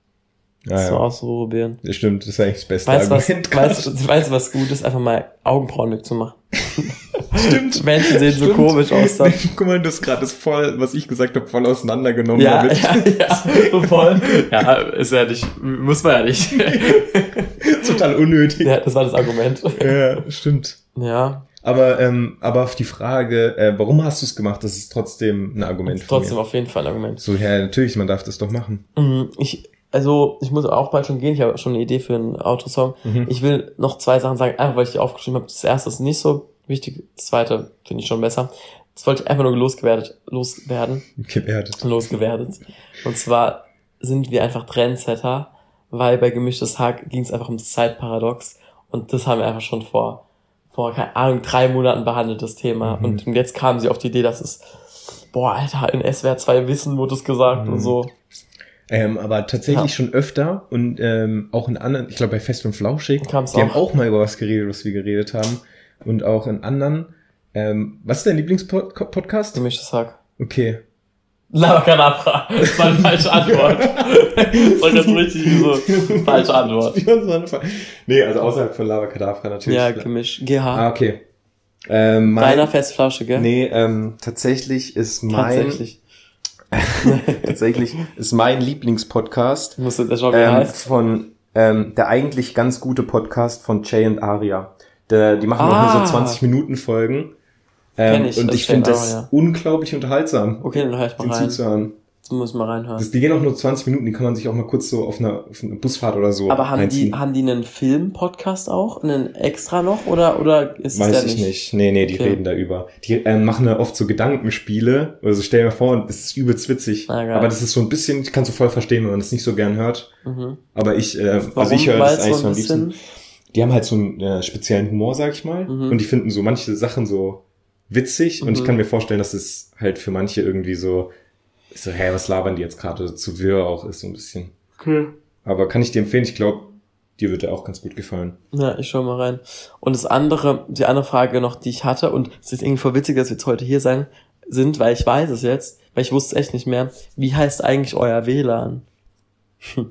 Ja, das so ja. auszuprobieren. Das stimmt, das ist eigentlich das beste Weißt du was, Argument. weißt, weißt was gut ist? Einfach mal Augenbrauen wegzumachen. <laughs> Stimmt. Menschen sehen so Stimmt. komisch aus dann. Guck mal, du hast gerade das voll, was ich gesagt habe, voll auseinandergenommen Ja, damit. ja, ja, <laughs> so voll. Ja, ist ja nicht, muss man ja nicht. <laughs> Total unnötig. ja, das war das Argument. Ja, stimmt. Ja, Aber, ähm, aber auf die Frage, äh, warum hast du es gemacht, das ist trotzdem ein Argument von trotzdem mir. auf jeden Fall ein Argument. So, ja, natürlich, man darf das doch machen. Mhm, Ich, also, ich muss auch bald schon gehen. Ich habe schon eine Idee für einen Autosong. Mhm. Ich will noch zwei Sachen sagen, einfach weil ich die aufgeschrieben habe. Das erste ist nicht so wichtig, das zweite finde ich schon besser. Das wollte ich einfach nur losgewerdet, loswerden. Gewertet. losgewerdet. Und zwar sind wir einfach Trendsetter, weil bei Gemischtes Hack ging es einfach ums Zeitparadox und das haben wir einfach schon vor, vor, keine Ahnung, drei Monaten behandelt, das Thema. Mhm. Und jetzt kamen sie auf die Idee, dass es, boah, Alter, in SWR 2 Wissen wurde es gesagt Mhm. und so. Ähm, aber tatsächlich Ja. schon öfter und ähm, auch in anderen, ich glaube bei Fest und Flauschig, Kam's die haben auch. auch mal über was geredet, was wir geredet haben. Und auch in anderen. Ähm, was ist dein Lieblingspodcast? Gemischtes Hack. Okay. Labakanabra. Das war eine falsche Antwort. <laughs> das war ganz richtig so, falsche Antwort. nee, also außerhalb von Lava Kadavra natürlich. Ja, Gemisch. GH. ah, okay. Ähm, mein, Deiner Festflausche, gell? Nee, ähm, tatsächlich ist mein Tatsächlich. <laughs> tatsächlich ist mein Lieblingspodcast Musste der schon wie ähm, heißt. von ähm, der eigentlich ganz gute Podcast von Jay und Aria. Da, die machen auch nur Ah. so 20 Minuten Folgen. Ähm, ich, und das ich finde das ja. unglaublich unterhaltsam, Okay, dann ich mal rein. zuzuhören. Muss mal reinhören. Das, die gehen auch nur 20 Minuten, die kann man sich auch mal kurz so auf einer, auf einer Busfahrt oder so Aber haben die, reinziehen. haben die einen Film-Podcast auch? Einen extra noch? Oder, oder ist es Weiß der ich nicht? nicht. Nee, nee, die Okay. reden da über. Die ähm, machen da oft so Gedankenspiele. Also stell dir mal vor, und es ist übelst witzig. Ah, aber das ist so ein bisschen, ich kann so voll verstehen, wenn man das nicht so gern hört. Mhm. Aber ich, äh, Warum? also ich höre das es eigentlich so ein am liebsten. bisschen. Die haben halt so einen äh, speziellen Humor, sag ich mal. Mhm. Und die finden so manche Sachen so witzig. Und ich Mhm. kann mir vorstellen, dass es halt für manche irgendwie so, so, hä, was labern die jetzt gerade? Zu wirr auch ist so ein bisschen. Okay. Aber kann ich dir empfehlen, ich glaube, dir wird er auch ganz gut gefallen. Ja, ich schau mal rein. Und das andere, die andere Frage noch, die ich hatte, und es ist irgendwie voll witzig, dass wir jetzt heute hier sein, sind, weil ich weiß es jetzt, weil ich wusste es echt nicht mehr. Wie heißt eigentlich euer WLAN? <laughs>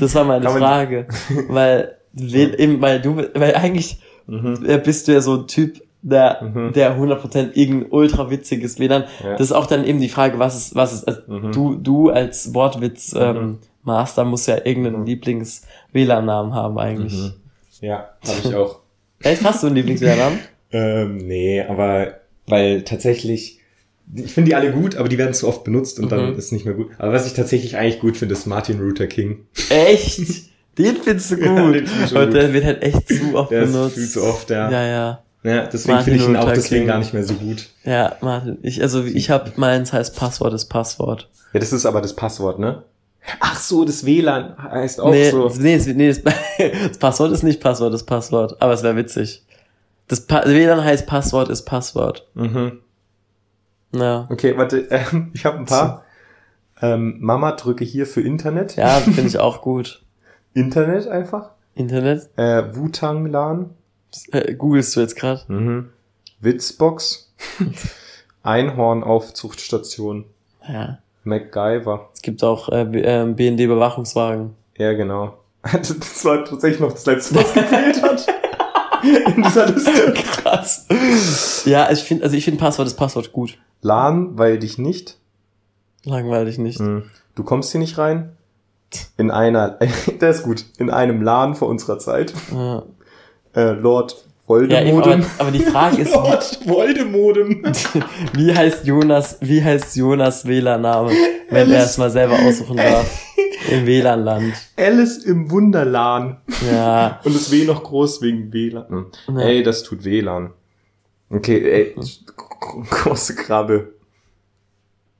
Das war meine Frage. weil, <laughs> weil du, weil eigentlich äh, bist du ja so ein Typ, der, Mhm. der 100% irgendein ultra witziges WLAN. Ja. Das ist auch dann eben die Frage, was ist, was ist, also Mhm. du, du als Wortwitz, ähm, Mhm. Master musst ja irgendeinen Mhm. Lieblings-WLAN-Namen haben eigentlich. Mhm. Ja, habe ich auch. <laughs> Echt, hast du einen Lieblings-WLAN-Namen? <laughs> Ähm, nee, aber weil tatsächlich, ich finde die alle gut, aber die werden zu oft benutzt und dann Mhm. ist nicht mehr gut. Aber was ich tatsächlich eigentlich gut finde, ist Martin Luther King. Echt? <laughs> Den findest du gut. Ja, find gut. der wird halt echt zu oft Der ist benutzt. viel zu oft, ja. Ja, ja. Ja, deswegen finde ich ihn auch deswegen King. gar nicht mehr so gut. Ja, Martin, ich, also ich habe meins heißt Passwort ist Passwort. Ja, das ist aber das Passwort, ne? Ach so, das WLAN heißt auch nee, so. nee, das, nee das, <laughs> das Passwort ist nicht Passwort, das Passwort. Aber es wäre witzig. Das pa WLAN heißt Passwort ist Passwort. Mhm. Ja. Okay, warte, <laughs> ähm, ich habe ein paar. Ähm, Mama drücke hier für Internet. Ja, finde ich auch gut. <laughs> Internet einfach. Internet? Äh, Wutang LAN. Äh, googelst du jetzt gerade? Mhm. Witzbox. <laughs> Einhornaufzuchtstation. Ja. MacGyver. Es gibt auch äh, B- ähm, BND-Bewachungswagen. Ja, genau. <laughs> Das war tatsächlich noch das letzte, was gefehlt hat. <laughs> In dieser Liste. Krass. Ja, ich finde, also ich finde Passwort ist Passwort gut. LAN, weil dich nicht. Langweilig nicht. Hm. Du kommst hier nicht rein. In einer, der ist gut, in einem LAN vor unserer Zeit. Ja. Äh, Lord Ja, eben, aber, Voldemodem. aber die Frage <laughs> ist, wie, Lord Voldemodem. <laughs> wie heißt Jonas, wie heißt Jonas WLAN-Name, wenn er es mal selber aussuchen darf? <laughs> Im WLAN-Land. Alice im Wunderlan. Ja. Und das W noch groß wegen WLAN. Hm. Ja. Ey, das tut WLAN. Okay, ey, große Krabbe.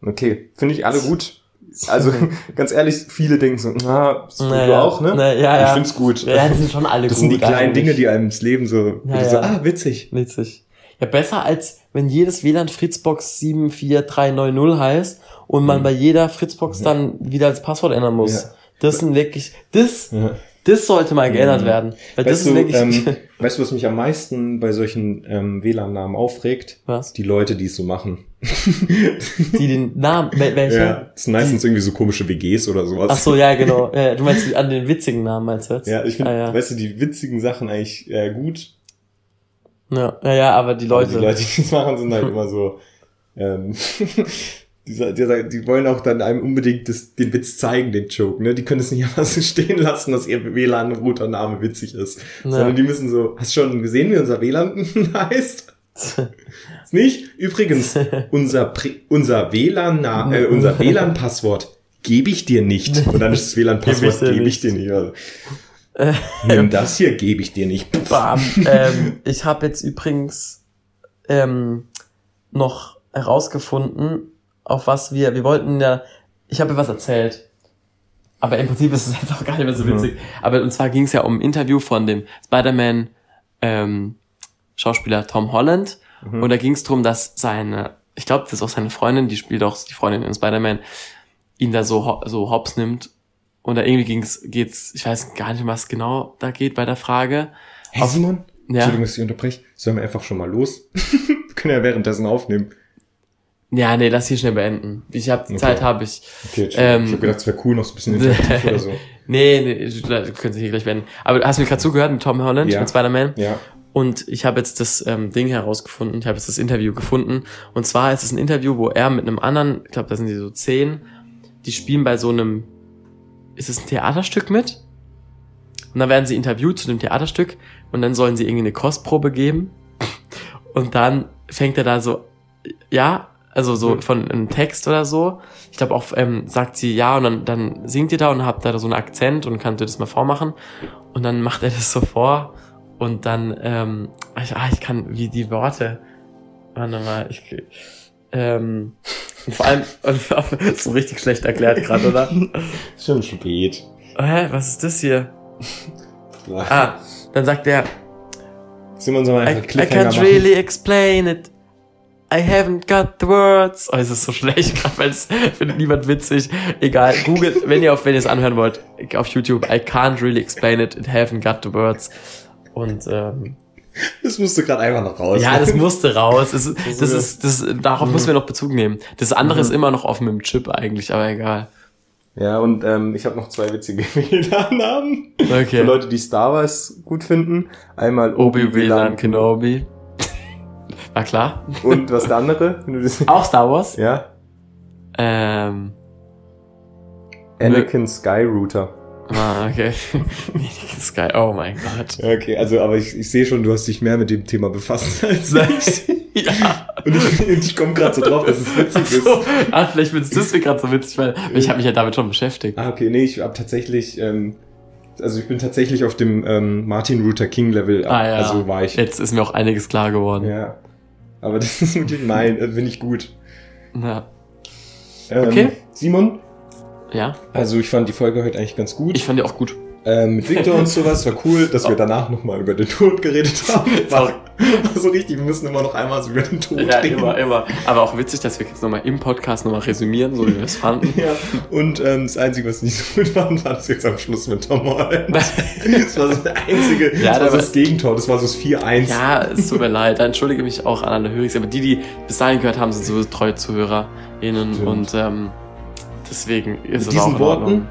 Okay, finde ich alle gut. Also, <laughs> <laughs> ganz ehrlich, viele denken so, na, das Naja. du auch, ne? Na, ja, ja. Ich find's gut. Ja, die sind schon alle das gut. sind die kleinen eigentlich. Dinge, die einem das Leben so, Ja, so, ah, witzig. Witzig. Ja, besser als wenn jedes WLAN Fritzbox 74390 heißt und man Mhm. bei jeder Fritzbox dann wieder das Passwort ändern muss. Das sind wirklich, das, Ja. Das sollte mal geändert Mhm. werden. Weil das Weißt ist du, wirklich, ähm, weißt du, was mich am meisten bei solchen ähm, WLAN-Namen aufregt? was? Die Leute, die es so machen. <laughs> Die den Namen, wel- welche? Ja, das sind meistens irgendwie so komische WGs oder sowas. Ach so, ja, <laughs> genau. Ja, du meinst die- an den witzigen Namen meinst du jetzt? Ja, ich finde, ah, ja. weißt du, die witzigen Sachen eigentlich äh, gut. ja. Ja, ja, aber die Leute. Aber die Leute, die das machen, sind halt <laughs> immer so. Ähm, die, sa- die, wollen auch dann einem unbedingt das, den Witz zeigen, den Joke. Ne? Die können es nicht <laughs> einfach so stehen lassen, dass ihr WLAN-Routername witzig ist. Ja. Sondern die müssen so, hast du schon gesehen, wie unser WLAN <laughs> heißt? <laughs> Nicht? Übrigens, unser, Pri unser WLAN, äh, unser WLAN-Passwort gebe ich dir nicht. Und dann ist das WLAN-Passwort Gebe ich ich, dir dir nicht. Also, Nimm das hier, gebe ich dir nicht. Bam. ähm, ich habe jetzt übrigens ähm, noch herausgefunden, auf was wir, wir wollten ja, ich habe was erzählt. Aber im Prinzip ist es <laughs> jetzt auch gar nicht mehr so Mhm. witzig. Aber und zwar ging es ja um ein Interview von dem Spider-Man ähm, Schauspieler Tom Holland. Mhm. Und da ging es darum, dass seine, ich glaube, das ist auch seine Freundin, die spielt auch die Freundin in Spider-Man, ihn da so, so hops nimmt. Und da irgendwie ging's, geht's, ich weiß gar nicht, was genau da geht bei der Frage. Hey Auf- Simon, Ja. Entschuldigung, dass ich unterbreche. Sollen wir einfach schon mal los? <laughs> wir können ja währenddessen aufnehmen. Ja, nee, lass hier schnell beenden. Ich habe die Okay. Zeit, habe ich. Okay, Entschuldigung. Ähm, ich habe gedacht, es wäre cool, noch so ein bisschen interaktiv oder so. <laughs> Nee, nee, du du könntest hier gleich beenden. Aber hast du mir gerade zugehört mit Tom Holland, Ja. mit Spider-Man? Ja. Und ich habe jetzt das ähm, Ding herausgefunden, ich habe jetzt das Interview gefunden. Und zwar ist es ein Interview, wo er mit einem anderen, ich glaube, da sind die so zehn, die spielen bei so einem, ist es ein Theaterstück mit? Und dann werden sie interviewt zu dem Theaterstück und dann sollen sie irgendwie eine Kostprobe geben. Und dann fängt er da so, ja, also so Mhm. von einem Text oder so. Ich glaube auch, ähm, sagt sie ja und dann, dann singt ihr da und habt da so einen Akzent und könnt ihr das mal vormachen. Und dann macht er das so vor und dann, ähm, ich, ah, ich kann, wie die Worte, warte mal, ich, ähm, und vor allem, <laughs> so richtig schlecht erklärt gerade, oder? <laughs> Schon spät. Hä, was ist das hier? <laughs> Ah, dann sagt er, Simon soll mal I, I can't really explain it. I haven't got the words. Oh, es ist so schlecht, <laughs> gerade weil es findet niemand witzig. Egal, Google, wenn ihr auf, wenn ihr es anhören wollt, auf YouTube, I can't really explain it, it haven't got the words. Und ähm, Das musst du gerade einfach noch raus. ja, das musste raus. Ist- das ja- ist, das, darauf müssen wir noch Bezug nehmen. Das andere ist immer noch offen mit dem Chip eigentlich, aber egal. Ja, und ähm, ich habe noch zwei witzige <laughs> WLAN-Namen. Für Okay. Leute, die Star Wars gut finden. Einmal Obi-Wan Kenobi. War klar? Und was der andere? Auch Star Wars? ja? Ähm, Anakin Skyrouter. ah, okay. <laughs> Sky, oh mein Gott. Okay, also aber ich, ich sehe schon, du hast dich mehr mit dem Thema befasst <laughs> als <laughs> ich. ja. Und ich, ich komme gerade so drauf, dass es witzig ist. So, ah, vielleicht findest du es mir gerade so witzig, weil ich habe mich ja damit schon beschäftigt. Ah, okay, nee, ich habe tatsächlich, ähm, also ich bin tatsächlich auf dem ähm, Martin Luther King Level, Ah ja. also war ich. Jetzt ist mir auch einiges klar geworden. Ja. Aber <laughs> das ist wirklich mein, äh, finde ich gut. Ja. Ähm, Okay. Simon, ja. also ich fand die Folge heute eigentlich ganz gut. Ich fand die auch gut. ähm, mit Victor und sowas war cool, dass wir <laughs> danach nochmal über den Tod geredet haben. War <laughs> so richtig, wir müssen immer noch einmal so den Tod Ja, reden. immer, immer. Aber auch witzig, dass wir jetzt nochmal im Podcast nochmal resümieren, so wie wir es fanden. <laughs> Ja, und ähm, das Einzige, was nicht so gut fand, war das jetzt am Schluss mit Tom Holland. <laughs> Das war so das Einzige, Ja, das war so das Gegentor, das war so das 4-1. Ja, es tut mir leid. Da entschuldige mich auch an alle Hörigs. Aber die, die bis dahin gehört haben, sind so treue ZuhörerInnen. Stimmt. Und ähm, deswegen ist Mit es auch in Ordnung. Worten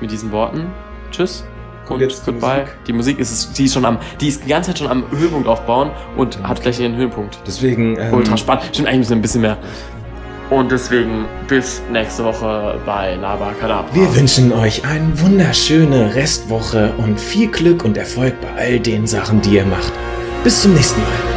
Mit diesen Worten. Tschüss. Und jetzt die goodbye. Musik. Die Musik ist, die ist schon am, die ist die ganze Zeit schon am Höhepunkt aufbauen und hat gleich ihren Höhepunkt. Deswegen, ähm, Ultra spannend. Stimmt, eigentlich müssen wir ein bisschen mehr. Und deswegen bis nächste Woche bei Laba Kadabra. Wir wünschen euch eine wunderschöne Restwoche und viel Glück und Erfolg bei all den Sachen, die ihr macht. Bis zum nächsten Mal.